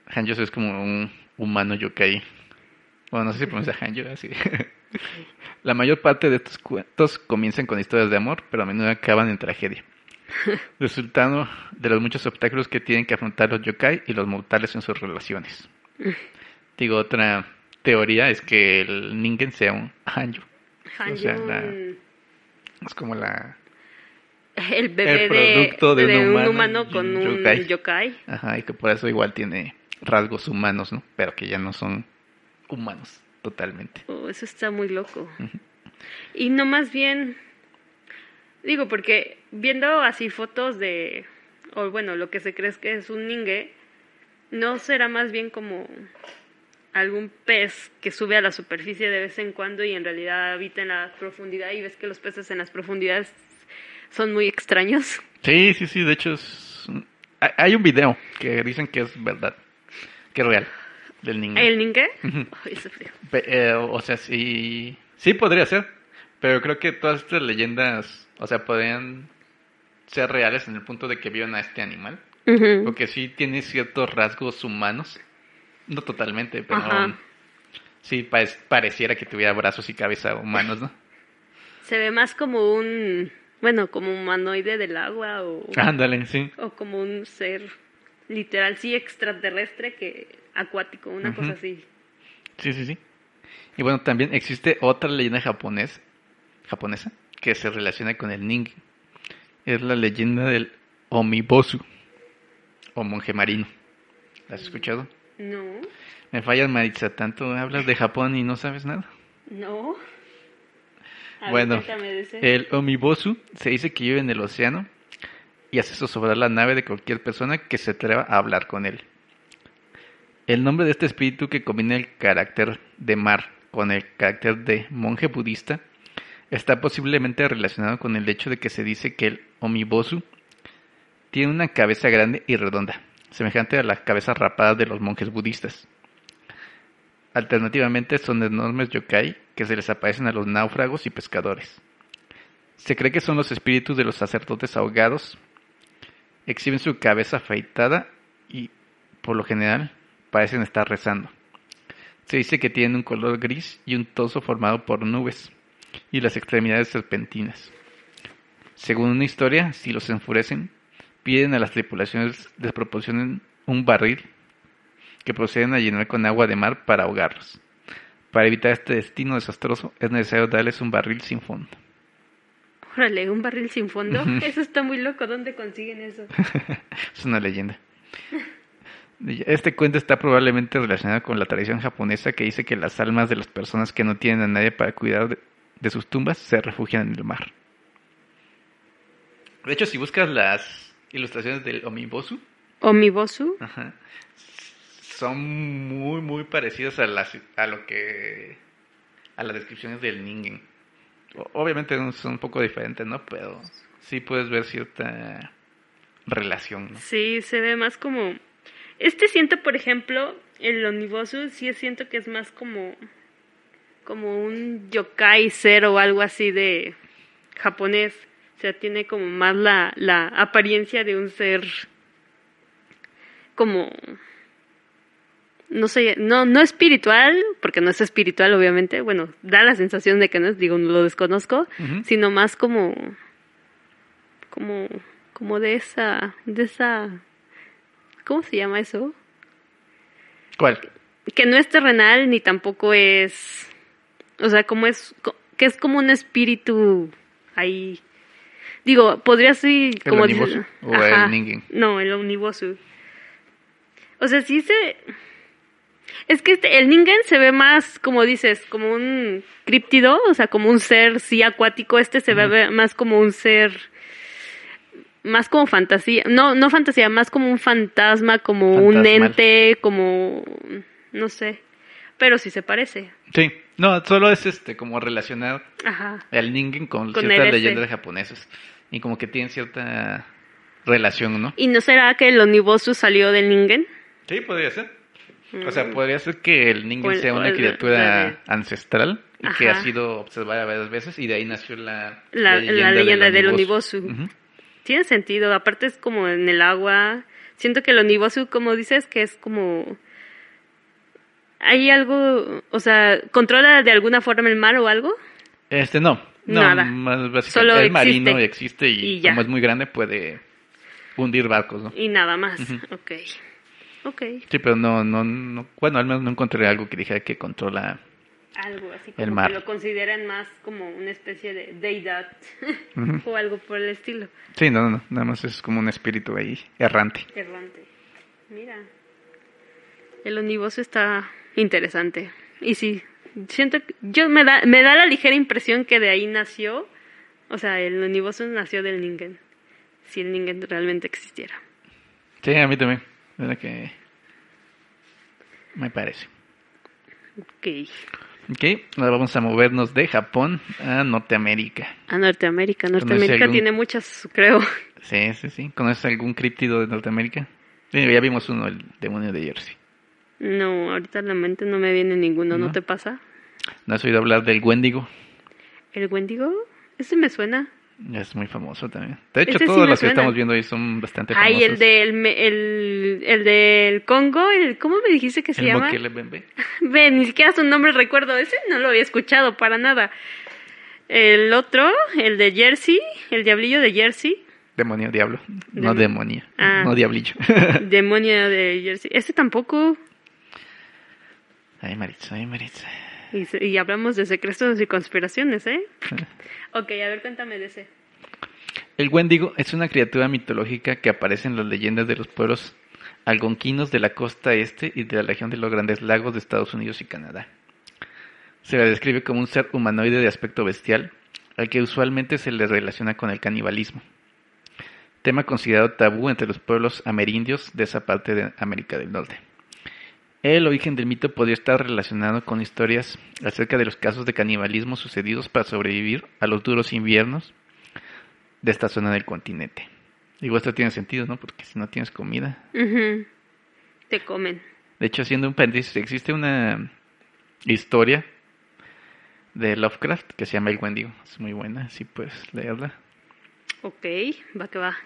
Speaker 1: Hanjos es como un humano yokai. Bueno, no sé si pronuncia hanjo así. La mayor parte de estos cuentos comienzan con historias de amor, pero a menudo acaban en tragedia. Resultado de los muchos obstáculos que tienen que afrontar los yokai y los mortales en sus relaciones. Digo, otra teoría es que el ningen sea un hanjo. o sea, la- Es como la...
Speaker 2: el bebé
Speaker 1: el producto de un
Speaker 2: de un
Speaker 1: humano
Speaker 2: con
Speaker 1: un
Speaker 2: un
Speaker 1: yokai.
Speaker 2: yokai.
Speaker 1: Ajá, y que por eso igual tiene rasgos humanos, ¿no? Pero que ya no son humanos totalmente.
Speaker 2: Oh, eso está muy loco. Y no más bien, digo, porque viendo así fotos de, o bueno, lo que se cree es que es un ningue, ¿no será más bien como algún pez que sube a la superficie de vez en cuando y en realidad habita en la profundidad y ves que los peces en las profundidades son muy extraños?
Speaker 1: Sí, sí, sí, de hecho es... Hay un video que dicen que es verdad, que real, del niño.
Speaker 2: ¿El. Ay, frío.
Speaker 1: Pe- eh, o sea, sí, sí podría ser, pero creo que todas estas leyendas, o sea, podrían ser reales en el punto de que vieron a este animal,
Speaker 2: Ujú.
Speaker 1: porque sí tiene ciertos rasgos humanos, no totalmente, pero
Speaker 2: Ajá.
Speaker 1: sí pa- pareciera que tuviera brazos y cabeza humanos, ¿no?
Speaker 2: Se ve más como un, bueno, como un humanoide del agua o,
Speaker 1: Ándale, sí.
Speaker 2: o como un ser literal, sí, extraterrestre que acuático, una cosa así.
Speaker 1: Sí, sí, sí. Y bueno, también existe otra leyenda japonés, japonesa que se relaciona con el ningen. Es la leyenda del Omibosu, o monje marino. ¿La has escuchado?
Speaker 2: No,
Speaker 1: Me fallas, Maritza, tanto hablas de Japón y no sabes nada.
Speaker 2: no. A
Speaker 1: Bueno, el Omibosu se dice que vive en el océano y hace zozobrar la nave de cualquier persona que se atreva a hablar con él. El nombre de este espíritu que combina el carácter de mar con el carácter de monje budista está posiblemente relacionado con el hecho de que se dice que el Omibosu tiene una cabeza grande y redonda, semejante a las cabezas rapadas de los monjes budistas. Alternativamente son enormes yokai que se les aparecen a los náufragos y pescadores. Se cree que son los espíritus de los sacerdotes ahogados. Exhiben su cabeza afeitada y, por lo general, parecen estar rezando. Se dice que tienen un color gris y un torso formado por nubes y las extremidades serpentinas. Según una historia, si los enfurecen, piden a las tripulaciones les proporcionen un barril que proceden a llenar con agua de mar para ahogarlos. Para evitar este destino desastroso es necesario darles un barril sin fondo.
Speaker 2: Órale, un barril sin fondo. Eso está muy loco. ¿Dónde consiguen eso?
Speaker 1: es una leyenda. Este cuento está probablemente relacionado con la tradición japonesa que dice que las almas de las personas que no tienen a nadie para cuidar de, de sus tumbas se refugian en el mar. De hecho, si buscas las ilustraciones del Omibosu,
Speaker 2: Omibosu.
Speaker 1: Ajá. Son muy, muy parecidas a, las, a lo que. a las descripciones del Ningen. Obviamente son un poco diferentes, ¿no? Pero sí puedes ver cierta relación, ¿no?
Speaker 2: Sí, se ve más como... Este siento, por ejemplo, el Onibosu, sí siento que es más como... Como un yokai ser o algo así de japonés. O sea, tiene como más la, la apariencia de un ser como... No sé, no, no espiritual, porque no es espiritual, obviamente. Bueno, da la sensación de que no es, digo, no lo desconozco, sino más como como como de esa de esa ¿cómo se llama eso?
Speaker 1: ¿Cuál?
Speaker 2: Que no es terrenal ni tampoco es o sea, como es que es como un espíritu ahí digo, podría ser
Speaker 1: ¿El
Speaker 2: como
Speaker 1: Onibosu
Speaker 2: dices-
Speaker 1: o el
Speaker 2: Ajá.
Speaker 1: Ningen?
Speaker 2: No, el Omnibosu. O sea, sí se es que este, el Ningen se ve más, como dices, como un críptido, o sea, como un ser sí acuático. Este se ve más como un ser, más como fantasía. No, no fantasía, más como un fantasma, como un ente, como, no sé. Pero sí se parece.
Speaker 1: Sí. No, solo es este, como relacionar
Speaker 2: Ajá.
Speaker 1: el Ningen con,
Speaker 2: Con
Speaker 1: ciertas
Speaker 2: el este.
Speaker 1: leyendas japonesas. Y como que tienen cierta relación, ¿no?
Speaker 2: ¿Y no será que el Onibosu salió del Ningen?
Speaker 1: Sí, podría ser. O sea, podría ser que el
Speaker 2: O
Speaker 1: Ningen
Speaker 2: el-
Speaker 1: sea una
Speaker 2: el-
Speaker 1: criatura ancestral y que ha sido observada varias veces y de ahí nació la,
Speaker 2: La- la leyenda del Onibosu.
Speaker 1: Ujú.
Speaker 2: Tiene sentido, aparte es como en el agua. Siento que el Onibosu, como dices, que es como... ¿Hay algo, o sea, controla de alguna forma el mar o algo?
Speaker 1: Este no, no,
Speaker 2: Nada.
Speaker 1: más básicamente
Speaker 2: Solo
Speaker 1: es
Speaker 2: existe.
Speaker 1: marino existe y, como es muy grande puede hundir barcos, ¿no?
Speaker 2: Y nada más.
Speaker 1: Ujú.
Speaker 2: Ok. Ok.
Speaker 1: Sí, pero no, no, no, bueno, al menos no encontré algo que dijera que controla.
Speaker 2: Algo así
Speaker 1: El
Speaker 2: como
Speaker 1: mar.
Speaker 2: que lo consideran más como una especie de deidad
Speaker 1: Ujú.
Speaker 2: o algo por el estilo.
Speaker 1: Sí, no, no, no, nada más es como un espíritu ahí errante.
Speaker 2: Errante. Mira. El oniboso está interesante. Y sí, siento yo me da me da la ligera impresión que de ahí nació, o sea, el oniboso nació del Ningen. Si el Ningen realmente existiera.
Speaker 1: Sí, a mí también, es lo que me parece.
Speaker 2: Ok.
Speaker 1: Ok, ahora vamos a movernos de Japón a Norteamérica.
Speaker 2: A Norteamérica. Norteamérica
Speaker 1: algún-
Speaker 2: tiene muchas, creo.
Speaker 1: Sí, sí, sí. ¿Conoces algún críptido de Norteamérica? Sí, ya vimos uno, el demonio de Jersey.
Speaker 2: No, ahorita la mente no me viene ninguno, ¿no,
Speaker 1: ¿No?
Speaker 2: te pasa?
Speaker 1: ¿No has oído hablar del Wendigo?
Speaker 2: ¿El Wendigo? Ese me suena.
Speaker 1: Es muy famoso también. De hecho,
Speaker 2: sí
Speaker 1: todos
Speaker 2: me
Speaker 1: los que estamos viendo hoy son bastante famosos.
Speaker 2: Ay, el del, el, el del Congo, el, ¿cómo me dijiste que se
Speaker 1: El
Speaker 2: llama?
Speaker 1: Mokele Bembe.
Speaker 2: Ve, ni siquiera su nombre recuerdo. Ese no lo había escuchado para nada. El otro, el de Jersey, el diablillo de Jersey,
Speaker 1: Demonio, diablo. No
Speaker 2: Dem-
Speaker 1: demonio.
Speaker 2: Ah.
Speaker 1: No diablillo.
Speaker 2: demonio de Jersey. Ese tampoco.
Speaker 1: ay, Maritza, ay, Maritza.
Speaker 2: Y, hablamos de secretos y conspiraciones, ¿eh? Ok, a ver, cuéntame de ese.
Speaker 1: El Wendigo es una criatura mitológica que aparece en las leyendas de los pueblos algonquinos de la costa este y de la región de los Grandes Lagos de Estados Unidos y Canadá. Se la describe como un ser humanoide de aspecto bestial, al que usualmente se le relaciona con el canibalismo, tema considerado tabú entre los pueblos amerindios de esa parte de América del Norte. El origen del mito podría estar relacionado con historias acerca de los casos de canibalismo sucedidos para sobrevivir a los duros inviernos de esta zona del continente. Digo, esto tiene sentido, ¿no? Porque si no tienes comida.
Speaker 2: Te comen.
Speaker 1: De hecho, haciendo un paréntesis, existe una historia de Lovecraft que se llama El Wendigo. Es muy buena, si puedes leerla.
Speaker 2: Ok, va que va.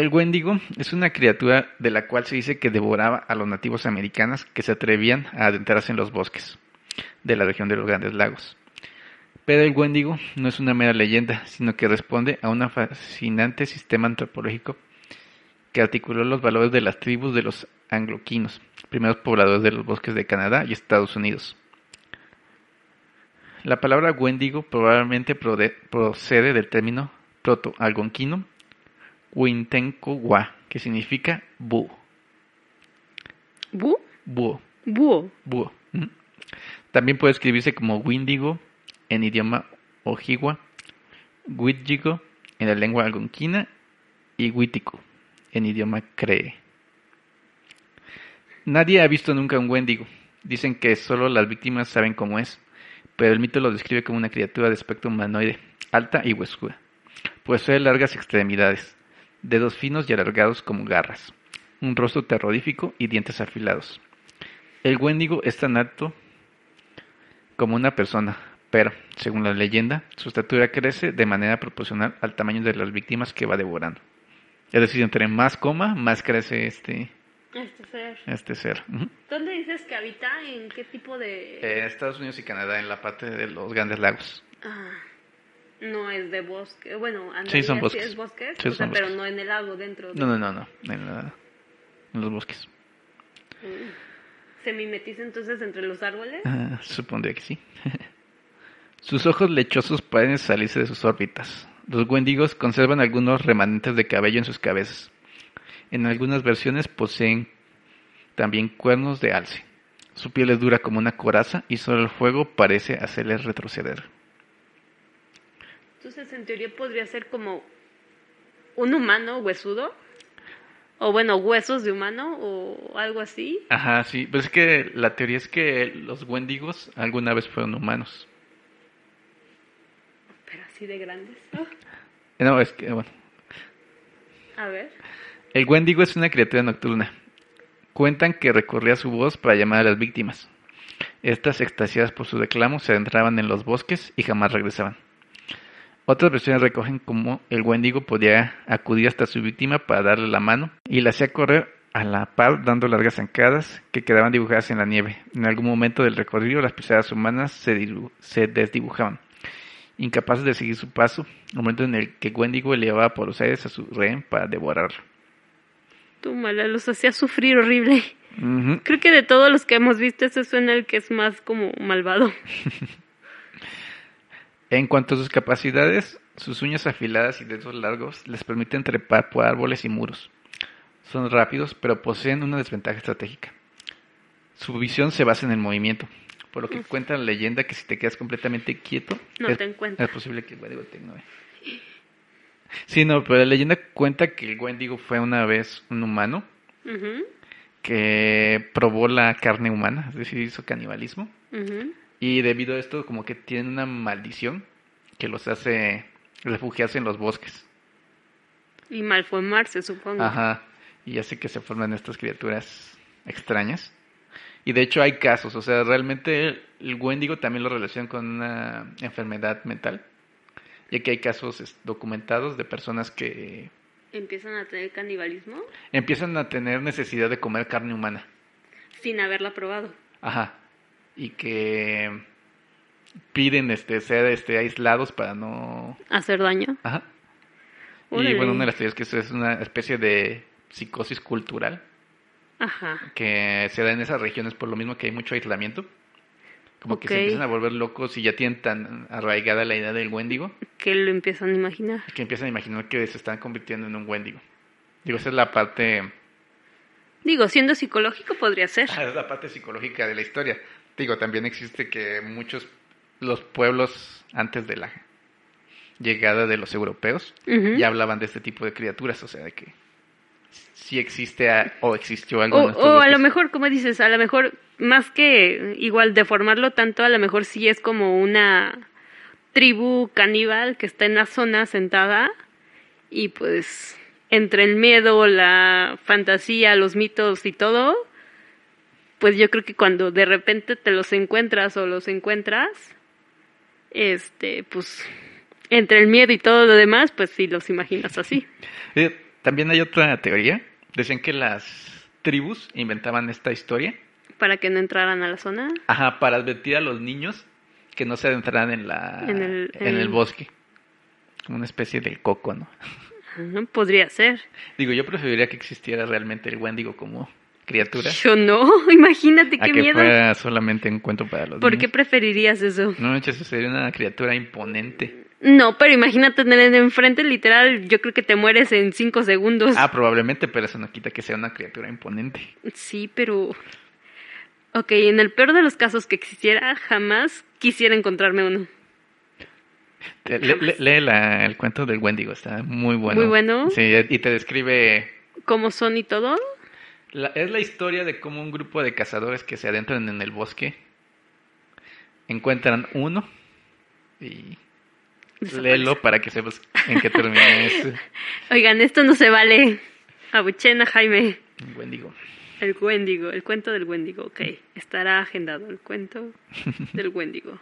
Speaker 1: El Wendigo es una criatura de la cual se dice que devoraba a los nativos americanos que se atrevían a adentrarse en los bosques de la región de los Grandes Lagos. Pero el Wendigo no es una mera leyenda, sino que responde a un fascinante sistema antropológico que articuló los valores de las tribus de los angloquinos, primeros pobladores de los bosques de Canadá y Estados Unidos. La palabra Wendigo probablemente procede del término proto-algonquino Wintenko-wa, que significa búho.
Speaker 2: ¿Bu?
Speaker 1: Búho.
Speaker 2: Búho.
Speaker 1: Búho. Ujú. También puede escribirse como Windigo en idioma ojigua, Witjigo en la lengua algonquina y Witico en idioma cree. Nadie ha visto nunca un Wendigo. Dicen que solo las víctimas saben cómo es, pero el mito lo describe como una criatura de aspecto humanoide, alta y huesuda. Posee largas extremidades, dedos finos y alargados como garras, un rostro terrorífico y dientes afilados. El Wendigo es tan alto como una persona, pero, según la leyenda, su estatura crece de manera proporcional al tamaño de las víctimas que va devorando. Es decir, entre más coma, más crece este,
Speaker 2: Este ser.
Speaker 1: este ser. Ujú.
Speaker 2: ¿Dónde dices que habita? ¿En qué tipo de...?
Speaker 1: Eh, Estados Unidos y Canadá, en la parte de los grandes lagos.
Speaker 2: Ah, no es de bosque. Bueno,
Speaker 1: Sí, son bosques.
Speaker 2: es bosques,
Speaker 1: Sí,
Speaker 2: o sea, pero
Speaker 1: bosques.
Speaker 2: no en el lago dentro. de-
Speaker 1: No, no, no, no, en, la- en los bosques.
Speaker 2: Mm. ¿Se mimetiza entonces entre los árboles?
Speaker 1: Ah, supondría que sí. sus ojos lechosos pueden salirse de sus órbitas. Los wendigos conservan algunos remanentes de cabello en sus cabezas. En algunas versiones poseen también cuernos de alce. Su piel es dura como una coraza y solo el fuego parece hacerles retroceder.
Speaker 2: Entonces, en teoría podría ser como un humano huesudo. O bueno, huesos de humano o algo así.
Speaker 1: Ajá, sí. Pero es que la teoría es que los wendigos alguna vez fueron humanos.
Speaker 2: Pero así de grandes.
Speaker 1: No, es que, bueno.
Speaker 2: A ver.
Speaker 1: El Wendigo es una criatura nocturna. Cuentan que recurría a su voz para llamar a las víctimas. Estas, extasiadas por su reclamo, se adentraban en los bosques y jamás regresaban. Otras versiones recogen cómo el Wendigo podía acudir hasta su víctima para darle la mano y la hacía correr a la par dando largas zancadas que quedaban dibujadas en la nieve. En algún momento del recorrido las pisadas humanas se, se desdibujaban. Incapaces de seguir su paso, momento en el que Wendigo elevaba por los aires a su rehén para devorarlo.
Speaker 2: Tú mala, los hacía sufrir horrible. Creo que de todos los que hemos visto, ese suena el que es más como malvado.
Speaker 1: En cuanto a sus capacidades, sus uñas afiladas y dedos largos les permiten trepar por árboles y muros. Son rápidos, pero poseen una desventaja estratégica. Su visión se basa en el movimiento, por lo que cuenta la leyenda que si te quedas completamente quieto,
Speaker 2: No
Speaker 1: es,
Speaker 2: te encuentra.
Speaker 1: es posible que el Wendigo te ignore. Sí, no, pero la leyenda cuenta que el Wendigo fue una vez un humano que probó la carne humana, es decir, hizo canibalismo. Y debido a esto, como que tienen una maldición que los hace refugiarse en los bosques.
Speaker 2: Y malformarse, supongo.
Speaker 1: Ajá. Y hace que se formen estas criaturas extrañas. Y de hecho hay casos, o sea, realmente el Wendigo también lo relacionan con una enfermedad mental. Ya que hay casos documentados de personas que
Speaker 2: Empiezan a tener canibalismo
Speaker 1: empiezan a tener necesidad de comer carne humana.
Speaker 2: sin haberla probado.
Speaker 1: Ajá. Y que piden este ser este aislados para no
Speaker 2: Hacer daño.
Speaker 1: Ajá. Y bueno, una de las teorías que eso es una especie de psicosis cultural
Speaker 2: Ajá.
Speaker 1: que se da en esas regiones por lo mismo que hay mucho aislamiento. Como que se empiezan a volver locos y ya tienen tan arraigada la idea del Wendigo
Speaker 2: Que lo empiezan a imaginar.
Speaker 1: que empiezan a imaginar que se están convirtiendo en un Wendigo. Digo, esa es la parte,
Speaker 2: Digo, siendo psicológico podría ser.
Speaker 1: es la parte psicológica de la historia. Digo, también existe que muchos los pueblos antes de la llegada de los europeos ya hablaban de este tipo de criaturas, o sea, de que sí existe a- o existió algo
Speaker 2: O, o a lo mejor, como dices, a lo mejor, más que igual deformarlo tanto, a lo mejor sí es como una tribu caníbal que está en la zona sentada y pues entre el miedo, la fantasía, los mitos y todo, pues yo creo que cuando de repente te los encuentras o los encuentras, este, pues entre el miedo y todo lo demás, pues sí los imaginas así.
Speaker 1: Eh, también hay otra teoría. Decían que las tribus inventaban esta historia
Speaker 2: Para que no entraran a la zona.
Speaker 1: ajá, para advertir a los niños que no se adentraran en, la,
Speaker 2: En el-
Speaker 1: en el bosque. Como una especie de coco, ¿no?
Speaker 2: Ajá, Podría ser.
Speaker 1: Digo, yo preferiría que existiera realmente el Wendigo como criatura
Speaker 2: Yo no, imagínate
Speaker 1: a
Speaker 2: qué
Speaker 1: que
Speaker 2: miedo.
Speaker 1: fuera solamente un cuento para los
Speaker 2: ¿Por qué preferirías eso?
Speaker 1: No eso sería una criatura imponente.
Speaker 2: No, pero imagínate tener enfrente, literal, yo creo que te mueres en cinco segundos.
Speaker 1: Ah, probablemente, pero eso no quita que sea una criatura imponente.
Speaker 2: Sí, pero... Ok, en el peor de los casos que existiera, jamás quisiera encontrarme uno.
Speaker 1: Le- lee la- el cuento del Wendigo, está muy bueno.
Speaker 2: Muy bueno.
Speaker 1: Sí, y te describe
Speaker 2: ¿Cómo son y todo?
Speaker 1: La- es la historia de cómo un grupo de cazadores que se adentran en el bosque encuentran uno y léelo para que sepas en qué termina este
Speaker 2: Oigan, esto no se vale. Abuchena, Jaime.
Speaker 1: Wendigo.
Speaker 2: El Wendigo, el cuento del Wendigo, ok. Estará agendado el cuento del Wendigo.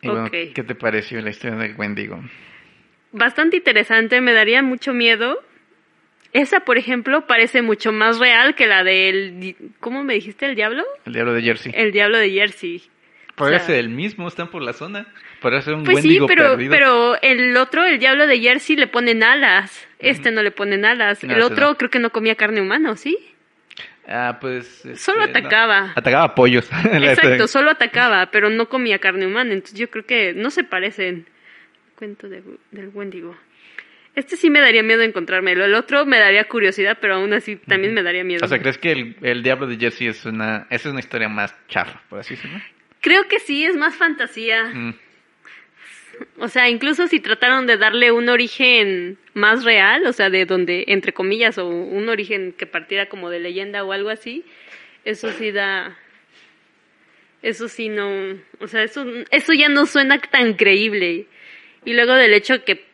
Speaker 1: Y bueno,
Speaker 2: Ok.
Speaker 1: ¿qué te pareció la historia del Wendigo?
Speaker 2: bastante interesante, me daría mucho miedo. Esa, por ejemplo, parece mucho más real que la del... ¿Cómo me dijiste el diablo?
Speaker 1: El diablo de Jersey.
Speaker 2: El diablo de Jersey.
Speaker 1: Podría
Speaker 2: o sea-
Speaker 1: ser el mismo, están por la zona. Podría ser un
Speaker 2: Pues sí, pero,
Speaker 1: perdido.
Speaker 2: pero el otro, el diablo de Jersey, le ponen alas. Este no le ponen alas.
Speaker 1: No,
Speaker 2: el otro
Speaker 1: no.
Speaker 2: creo que no comía carne humana, ¿o ¿sí?
Speaker 1: Ah, pues... este,
Speaker 2: Solo
Speaker 1: no.
Speaker 2: atacaba.
Speaker 1: Atacaba pollos. La-
Speaker 2: Exacto, solo atacaba, pero no comía carne humana. Entonces yo creo que no se parecen. Cuento de- del Wendigo. Este sí me daría miedo encontrármelo. El otro me daría curiosidad, pero aún así también me daría miedo.
Speaker 1: O sea, ¿crees que el, el diablo de Jersey es una... Esa es una historia más charra, por así decirlo?
Speaker 2: Creo que sí, es más fantasía.
Speaker 1: Mm.
Speaker 2: O sea, incluso si trataron de darle un origen más real, o sea, de donde, entre comillas, o un origen que partiera como de leyenda o algo así, eso sí da... Eso sí no... O sea, eso, eso ya no suena tan creíble. Y luego del hecho que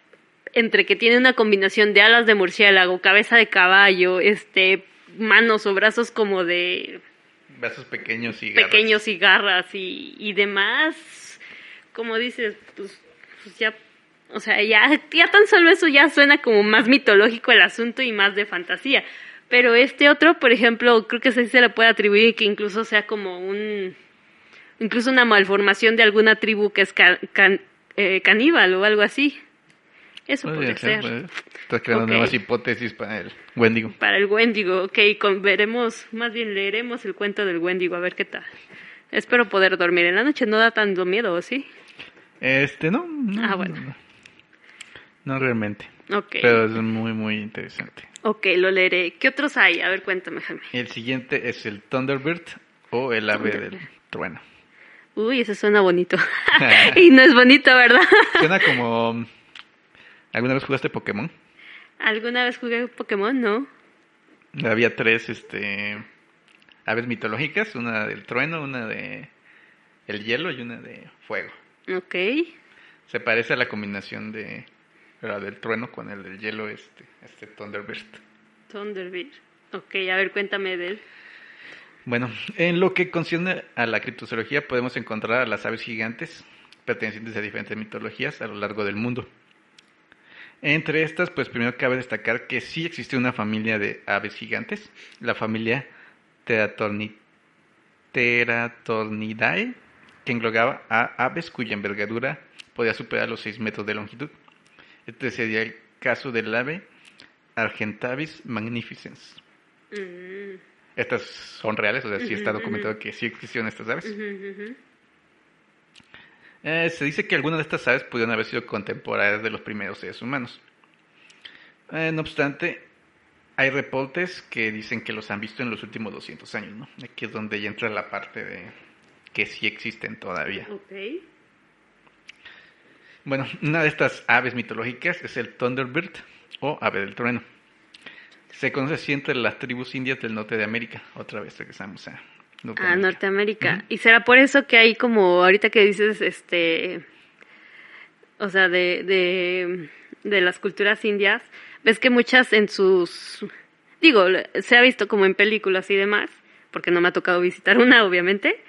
Speaker 2: entre que tiene una combinación de alas de murciélago, cabeza de caballo, este, manos o brazos como de
Speaker 1: Brazos pequeños y garras.
Speaker 2: pequeños y garras y, y demás, como dices, pues, pues ya, o sea, ya, ya tan solo eso ya suena como más mitológico el asunto y más de fantasía. Pero este otro, por ejemplo, creo que sí se le puede atribuir que incluso sea como un, incluso una malformación de alguna tribu que es can- eh, caníbal o algo así. Eso
Speaker 1: Podría
Speaker 2: podría
Speaker 1: ser. Estás creando nuevas hipótesis para el Wendigo.
Speaker 2: Para el Wendigo, ok, con, veremos, más bien leeremos el cuento del Wendigo, a ver qué tal. Espero poder dormir en la noche, no da tanto miedo, ¿o ¿sí?
Speaker 1: Este, no. no
Speaker 2: Ah, bueno.
Speaker 1: No, no realmente.
Speaker 2: Ok,
Speaker 1: Pero es muy, muy interesante.
Speaker 2: ok, lo leeré. ¿Qué otros hay? A ver, cuéntame, Jaime.
Speaker 1: El siguiente es el Thunderbird o el ave del trueno.
Speaker 2: Uy, ese suena bonito. y no es bonito, ¿verdad?
Speaker 1: Suena como... ¿Alguna vez jugaste Pokémon?
Speaker 2: ¿Alguna vez jugué Pokémon? No.
Speaker 1: Había tres este, aves mitológicas, una del trueno, una de el hielo y una de fuego.
Speaker 2: Ok.
Speaker 1: Se parece a la combinación de la del trueno con el del hielo, este, este Thunderbird.
Speaker 2: Thunderbird. Ok, a ver, cuéntame de él.
Speaker 1: Bueno, en lo que concierne a la criptozoología podemos encontrar a las aves gigantes pertenecientes a diferentes mitologías a lo largo del mundo. Entre estas, pues primero cabe destacar que sí existe una familia de aves gigantes, la familia Teratorni- Teratornidae, que englobaba a aves cuya envergadura podía superar los 6 metros de longitud. Este sería el caso del ave Argentavis magnificens.
Speaker 2: Mm,
Speaker 1: Estas son reales, o sea, sí está documentado que sí existieron estas aves. Eh, se dice que algunas de estas aves pudieron haber sido contemporáneas de los primeros seres humanos. Eh, no obstante, hay reportes que dicen que los han visto en los últimos 200 años, ¿no? Aquí es donde ya entra la parte de que sí existen todavía.
Speaker 2: Ok.
Speaker 1: Bueno, una de estas aves mitológicas es el Thunderbird o ave del trueno. Se conoce así entre las tribus indias del norte de América. Otra vez regresamos a
Speaker 2: A
Speaker 1: Norteamérica.
Speaker 2: Ah, Norteamérica. Y será por eso que hay como, ahorita que dices, este, o sea, de, de, de las culturas indias, ves que muchas en sus, digo, se ha visto como en películas y demás, porque no me ha tocado visitar una, obviamente,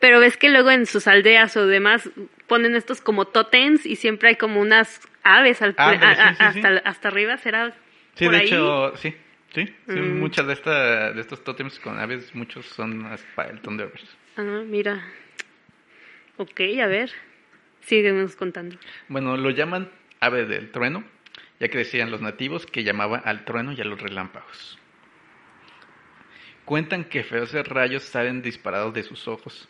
Speaker 2: pero ves que luego en sus aldeas o demás ponen estos como totems y siempre hay como unas aves al,
Speaker 1: Ah,
Speaker 2: a-
Speaker 1: sí, sí, sí.
Speaker 2: hasta, hasta arriba, será
Speaker 1: Sí,
Speaker 2: por
Speaker 1: de
Speaker 2: ahí?
Speaker 1: hecho, sí, sí, sí,
Speaker 2: Mm.
Speaker 1: muchas de, esta, de estos tótems con aves, muchos son para el Thunderbird.
Speaker 2: Ah, mira. Ok, a ver. Síguenos contando.
Speaker 1: Bueno, lo llaman ave del trueno, ya que decían los nativos que llamaba al trueno y a los relámpagos. Cuentan que feroces rayos salen disparados de sus ojos.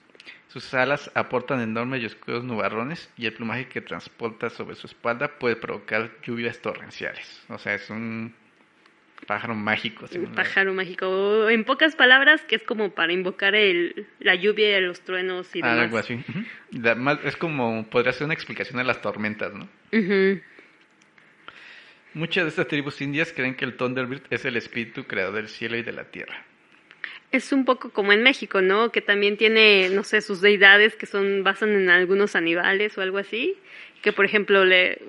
Speaker 1: Sus alas aportan enormes y oscuros nubarrones y el plumaje que transporta sobre su espalda puede provocar lluvias torrenciales. O sea, es un pájaro mágico. Según la-
Speaker 2: pájaro mágico. En pocas palabras, que es como para invocar el, la lluvia, los truenos y demás.
Speaker 1: Algo así. más- Es como, podría ser una explicación de las tormentas, ¿no? Muchas de estas tribus indias creen que el Thunderbird es el espíritu creador del cielo y de la tierra.
Speaker 2: Es un poco como en México, ¿no? Que también tiene, no sé, sus deidades que son basan en algunos animales o algo así. Que, por ejemplo, le...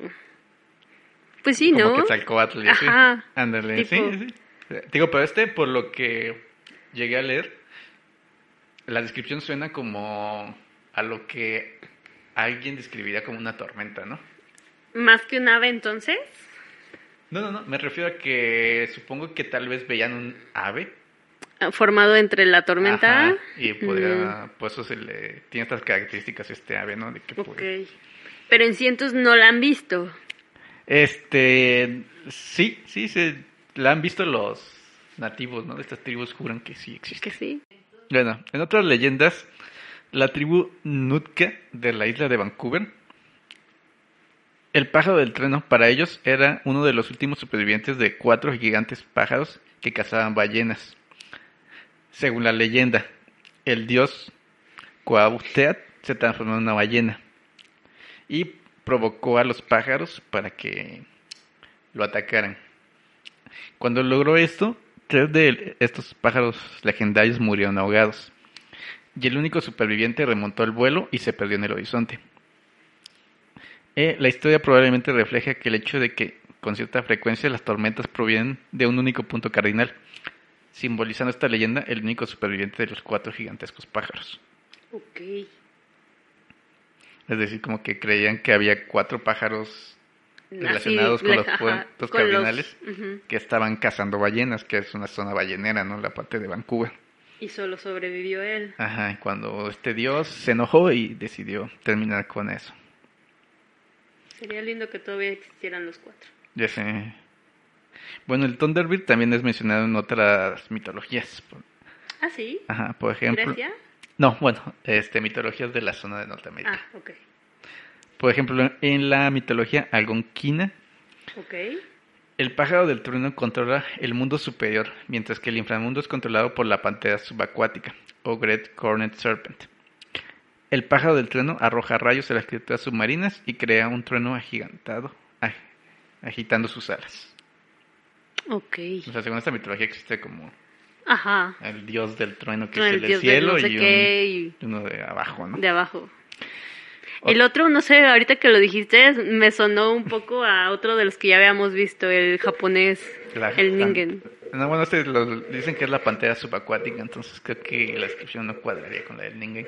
Speaker 2: Pues sí,
Speaker 1: Como
Speaker 2: ¿no?
Speaker 1: Quetzalcóatl y así.
Speaker 2: Ajá.
Speaker 1: Ándale, sí. Digo, pero este, por lo que llegué a leer, la descripción suena como a lo que alguien describiría como una tormenta, ¿no?
Speaker 2: Más que un ave, entonces.
Speaker 1: No, no, no, me refiero a que supongo que tal vez veían un ave.
Speaker 2: Formado entre la tormenta.
Speaker 1: Ajá, y podría, pues eso se le, tiene estas características este ave, ¿no? De que
Speaker 2: Ok.
Speaker 1: puede-
Speaker 2: Pero en cientos no la han visto.
Speaker 1: Este, sí, sí, se la han visto los nativos, ¿no? De estas tribus juran que sí existe.
Speaker 2: Que sí.
Speaker 1: Bueno, en otras leyendas, la tribu Nutka de la isla de Vancouver, el pájaro del trueno para ellos era uno de los últimos supervivientes de cuatro gigantes pájaros que cazaban ballenas. Según la leyenda, el dios Coauteat se transformó en una ballena y provocó a los pájaros para que lo atacaran. Cuando logró esto, tres de estos pájaros legendarios murieron ahogados. Y el único superviviente remontó el vuelo y se perdió en el horizonte. Eh, la historia probablemente refleja que el hecho de que con cierta frecuencia las tormentas provienen de un único punto cardinal, simbolizando esta leyenda el único superviviente de los cuatro gigantescos pájaros.
Speaker 2: Ok.
Speaker 1: Es decir, como que creían que había cuatro pájaros relacionados
Speaker 2: Así,
Speaker 1: con los puntos
Speaker 2: los-
Speaker 1: cardinales que estaban cazando ballenas, que es una zona ballenera, ¿no? La parte de Vancouver.
Speaker 2: Y solo sobrevivió él.
Speaker 1: Ajá, cuando este dios se enojó y decidió terminar con eso.
Speaker 2: Sería lindo que todavía existieran los cuatro.
Speaker 1: Ya sé. Bueno, el Thunderbird también es mencionado en otras mitologías.
Speaker 2: Ah, sí.
Speaker 1: Ajá, por ejemplo.
Speaker 2: Grecia.
Speaker 1: No, bueno, este, mitologías de la zona de Norteamérica.
Speaker 2: Ah, ok.
Speaker 1: Por ejemplo, en la mitología algonquina, el pájaro del trueno controla el mundo superior, mientras que el inframundo es controlado por la pantera subacuática, o Great Cornet Serpent. El pájaro del trueno arroja rayos a las criaturas submarinas y crea un trueno agigantado, ag- agitando sus alas.
Speaker 2: Ok.
Speaker 1: O sea, según esta mitología existe como
Speaker 2: Ajá.
Speaker 1: el dios del trueno que
Speaker 2: No,
Speaker 1: es
Speaker 2: el
Speaker 1: el del cielo
Speaker 2: no sé
Speaker 1: y,
Speaker 2: qué y-
Speaker 1: un- y uno de abajo, ¿no?
Speaker 2: de abajo.
Speaker 1: O-
Speaker 2: El otro, no sé, ahorita que lo dijiste, me sonó un poco a otro de los que ya habíamos visto, el japonés,
Speaker 1: La-
Speaker 2: el
Speaker 1: la-
Speaker 2: ningen.
Speaker 1: No, bueno, este lo- dicen que es la pantera subacuática, entonces creo que la descripción no cuadraría con la del Ningen.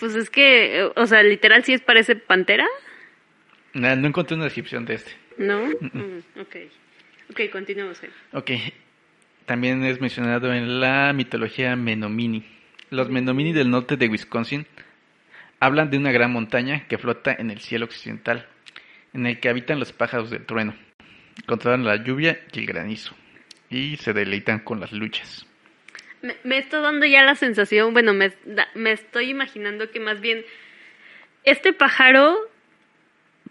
Speaker 2: Pues es que, eh, o sea, literal sí es parece pantera,
Speaker 1: No, no encontré una descripción de este.
Speaker 2: ¿no? Mm, ok. Ok, continuamos. ahí.
Speaker 1: Ok. También es mencionado en la mitología Menomini. Los Menomini del norte de Wisconsin hablan de una gran montaña que flota en el cielo occidental, en el que habitan los pájaros del trueno. Controlan la lluvia y el granizo, y se deleitan con las luchas.
Speaker 2: Me, está dando ya la sensación, bueno, me estoy imaginando que más bien este pájaro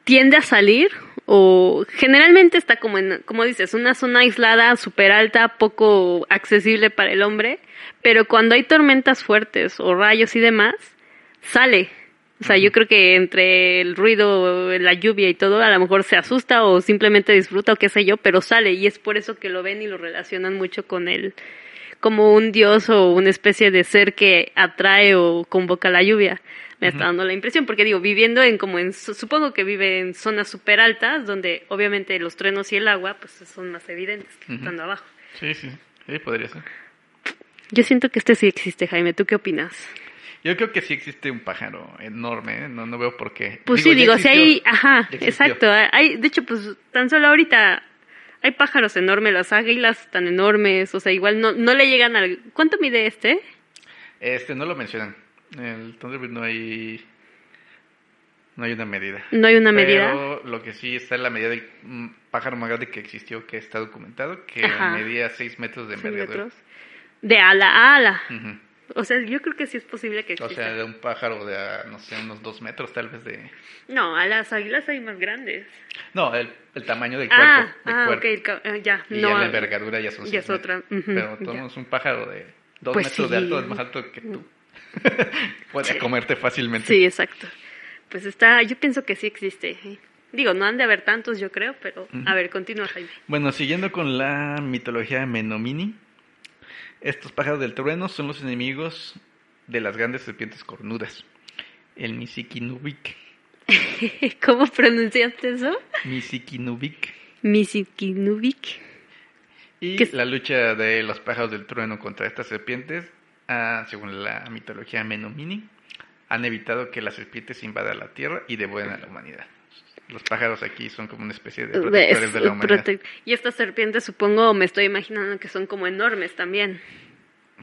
Speaker 2: tiende a salir o generalmente está como en, como dices, una zona aislada, súper alta, poco accesible para el hombre, pero cuando hay tormentas fuertes o rayos y demás, sale. O sea, yo creo que entre el ruido, la lluvia y todo, a lo mejor se asusta o simplemente disfruta o qué sé yo, pero sale y es por eso que lo ven y lo relacionan mucho con él como un dios o una especie de ser que atrae o convoca la lluvia. Me está dando la impresión, porque digo, viviendo en como en, su- supongo que vive en zonas súper altas, donde obviamente los truenos y el agua pues son más evidentes que estando abajo.
Speaker 1: Sí, sí, sí, podría ser.
Speaker 2: Yo siento que este sí existe, Jaime. ¿Tú qué opinas?
Speaker 1: Yo creo que sí existe un pájaro enorme, ¿eh? no, no veo por qué.
Speaker 2: Pues
Speaker 1: Digo,
Speaker 2: sí, digo, si hay, ajá, exacto. Hay, de hecho, pues tan solo ahorita hay pájaros enormes, las águilas tan enormes, o sea, igual no, no le llegan al... ¿Cuánto mide este?
Speaker 1: Este, no lo mencionan. El Thunderbird no hay, no hay una medida.
Speaker 2: No hay una medida.
Speaker 1: Pero lo que sí está en la medida del mm, pájaro más grande que existió, que está documentado, que
Speaker 2: Ajá.
Speaker 1: medía 6 metros de envergadura.
Speaker 2: De ala a ala.
Speaker 1: Ujú.
Speaker 2: O sea, yo creo que sí es posible que
Speaker 1: O
Speaker 2: exista.
Speaker 1: sea, de un pájaro de, ah, no sé, unos 2 metros tal vez de...
Speaker 2: No, a las águilas hay más grandes.
Speaker 1: No, el, el tamaño del cuerpo.
Speaker 2: ah,
Speaker 1: del
Speaker 2: ah,
Speaker 1: cuerpo.
Speaker 2: ok, el ah, ya.
Speaker 1: Y
Speaker 2: no,
Speaker 1: ya la
Speaker 2: ah,
Speaker 1: envergadura ya son
Speaker 2: ya es otra,
Speaker 1: metros.
Speaker 2: ujú,
Speaker 1: Pero tomamos un pájaro de 2
Speaker 2: Pues
Speaker 1: metros de
Speaker 2: sí.
Speaker 1: alto, es más alto que tú. Puede comerte fácilmente.
Speaker 2: Sí, exacto. Pues está, yo pienso que sí existe. ¿eh? Digo, no han de haber tantos, yo creo, pero a ver, continúa, Jaime.
Speaker 1: Bueno, siguiendo con la mitología Menomini, estos pájaros del trueno son los enemigos de las grandes serpientes cornudas. El Misikinubik.
Speaker 2: ¿Cómo pronunciaste eso?
Speaker 1: Misikinubik.
Speaker 2: Misikinubik.
Speaker 1: Y la lucha de los pájaros del trueno contra estas serpientes, ah, según la mitología Menomini, han evitado que las serpientes invadan la tierra y devoren a la humanidad. Los pájaros aquí son como una especie de protectores de la humanidad.
Speaker 2: Y estas serpientes, supongo, me estoy imaginando que son como enormes también.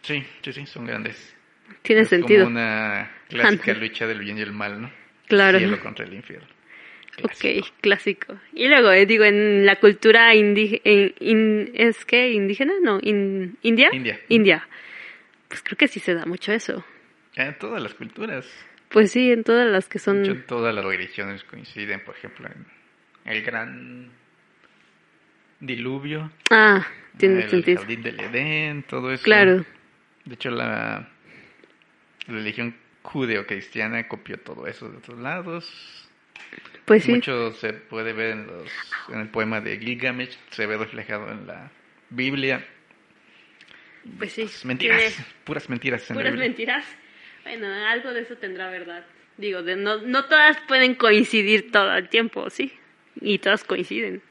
Speaker 1: Sí, sí, sí, son grandes.
Speaker 2: Tiene
Speaker 1: Es
Speaker 2: sentido.
Speaker 1: Como una clásica lucha del bien y el mal, ¿no?
Speaker 2: Claro.
Speaker 1: Cielo contra el infierno.
Speaker 2: Ok, clásico. Y luego, eh, digo, en la cultura indígena, ¿es que indígena? No, in- ¿India?
Speaker 1: India.
Speaker 2: India. Pues creo que sí se da mucho eso.
Speaker 1: En todas las culturas,
Speaker 2: Pues sí, en todas las que son...
Speaker 1: hecho, todas las religiones coinciden, por ejemplo, en el gran diluvio,
Speaker 2: Ah, tiene
Speaker 1: el
Speaker 2: sentido.
Speaker 1: jardín del Edén, todo eso.
Speaker 2: Claro.
Speaker 1: De hecho, la religión judeocristiana copió todo eso de otros lados.
Speaker 2: Pues sí.
Speaker 1: Mucho se puede ver en, los, en el poema de Gilgamesh, se ve reflejado en la Biblia.
Speaker 2: Pues sí.
Speaker 1: Mentiras,
Speaker 2: tiene
Speaker 1: puras mentiras. en la
Speaker 2: Puras
Speaker 1: Biblia.
Speaker 2: mentiras. Bueno, algo de eso tendrá verdad. Digo, de no, no todas pueden coincidir todo el tiempo, ¿sí? Y todas coinciden.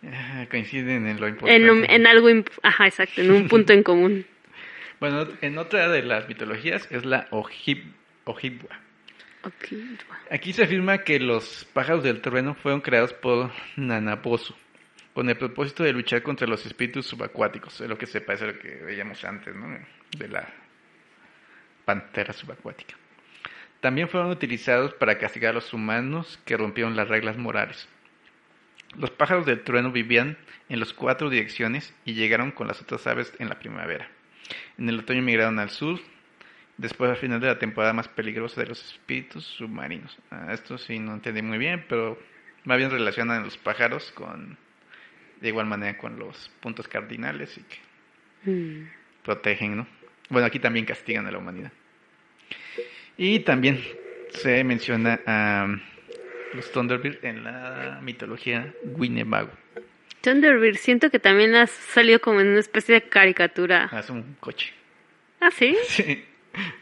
Speaker 1: Coinciden en lo importante.
Speaker 2: En, un- en algo... imp- Ajá, exacto, en un punto en común.
Speaker 1: Bueno, en otra de las mitologías es la Ojib- Ojibwa.
Speaker 2: Ok.
Speaker 1: Aquí se afirma que los pájaros del trueno fueron creados por Nanabosu, con el propósito de luchar contra los espíritus subacuáticos, es lo que se parece a lo que veíamos antes, ¿no? De la pantera subacuática. También fueron utilizados para castigar a los humanos que rompieron las reglas morales. Los pájaros del trueno vivían en las cuatro direcciones y llegaron con las otras aves en la primavera. En el otoño migraron al sur, después al final de la temporada más peligrosa de los espíritus submarinos. Ah, esto sí no entendí muy bien, pero más bien relacionan los pájaros con, de igual manera con los puntos cardinales y que
Speaker 2: Mm.
Speaker 1: protegen, ¿no? Bueno, aquí también castigan a la humanidad. Y también se menciona a los Thunderbird en la mitología Winnebago.
Speaker 2: Thunderbird, siento que también ha salido como en una especie de caricatura.
Speaker 1: Ah, es un coche.
Speaker 2: ¿Ah, sí?
Speaker 1: Sí,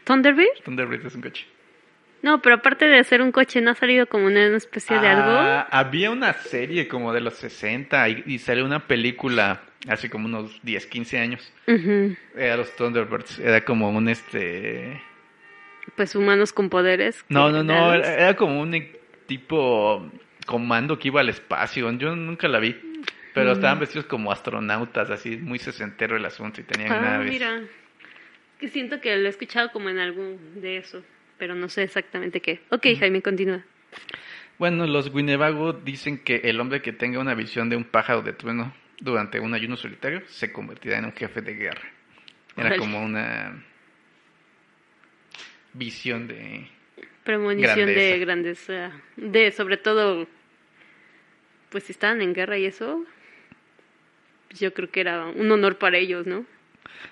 Speaker 2: ¿Thunderbird?
Speaker 1: Thunderbird es un coche.
Speaker 2: No, pero aparte de ser un coche, ¿no ha salido como en una especie de algo?
Speaker 1: Ah, había una serie como de los 60 y, y salió una película hace como unos 10, 15 años. Era los Thunderbirds. Era como un este...
Speaker 2: Pues humanos con poderes.
Speaker 1: No, no, no. Era, era como un tipo comando que iba al espacio. Yo nunca la vi. Pero estaban vestidos como astronautas, así muy sesentero el asunto y tenían
Speaker 2: Ah,
Speaker 1: naves.
Speaker 2: mira. Que siento que lo he escuchado como en algún de eso, pero no sé exactamente qué. Ok, Jaime, continúa.
Speaker 1: Bueno, los Winnebago dicen que el hombre que tenga una visión de un pájaro de trueno durante un ayuno solitario se convertirá en un jefe de guerra. Era como una visión de...
Speaker 2: Premonición de
Speaker 1: Grandeza.
Speaker 2: grandeza. De, sobre todo, pues si estaban en guerra y eso, yo creo que era un honor para ellos, ¿no?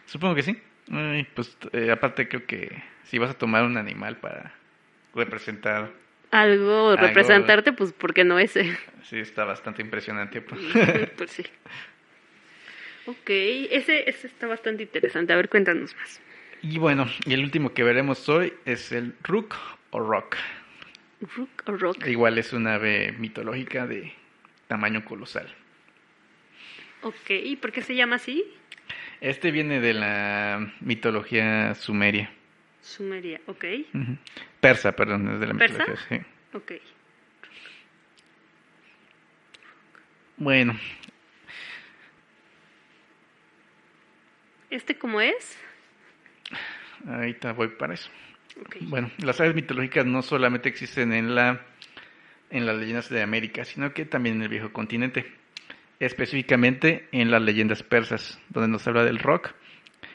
Speaker 1: Supongo que sí. Ay, pues eh, aparte creo que si vas a tomar un animal para representar,
Speaker 2: Algo,
Speaker 1: Algo.
Speaker 2: representarte, pues, ¿por qué no ese?
Speaker 1: sí está bastante impresionante. pues.
Speaker 2: pues sí. Ok, ese, ese está bastante interesante. A ver, cuéntanos más.
Speaker 1: Y bueno, y el último que veremos hoy es el Rook o Rock.
Speaker 2: Rook o Rock.
Speaker 1: Igual es una ave mitológica de tamaño colosal.
Speaker 2: Ok, ¿y por qué se llama así?
Speaker 1: Este viene de la mitología sumeria.
Speaker 2: Sumeria, ok.
Speaker 1: Persa, perdón, es de la
Speaker 2: ¿Persa?
Speaker 1: mitología, sí.
Speaker 2: Ok.
Speaker 1: Bueno,
Speaker 2: ¿Este cómo es?
Speaker 1: Ahorita voy para eso. Bueno, las aves mitológicas no solamente existen en la en las leyendas de América, sino que también en el viejo continente. Específicamente en las leyendas persas, donde nos habla del roc,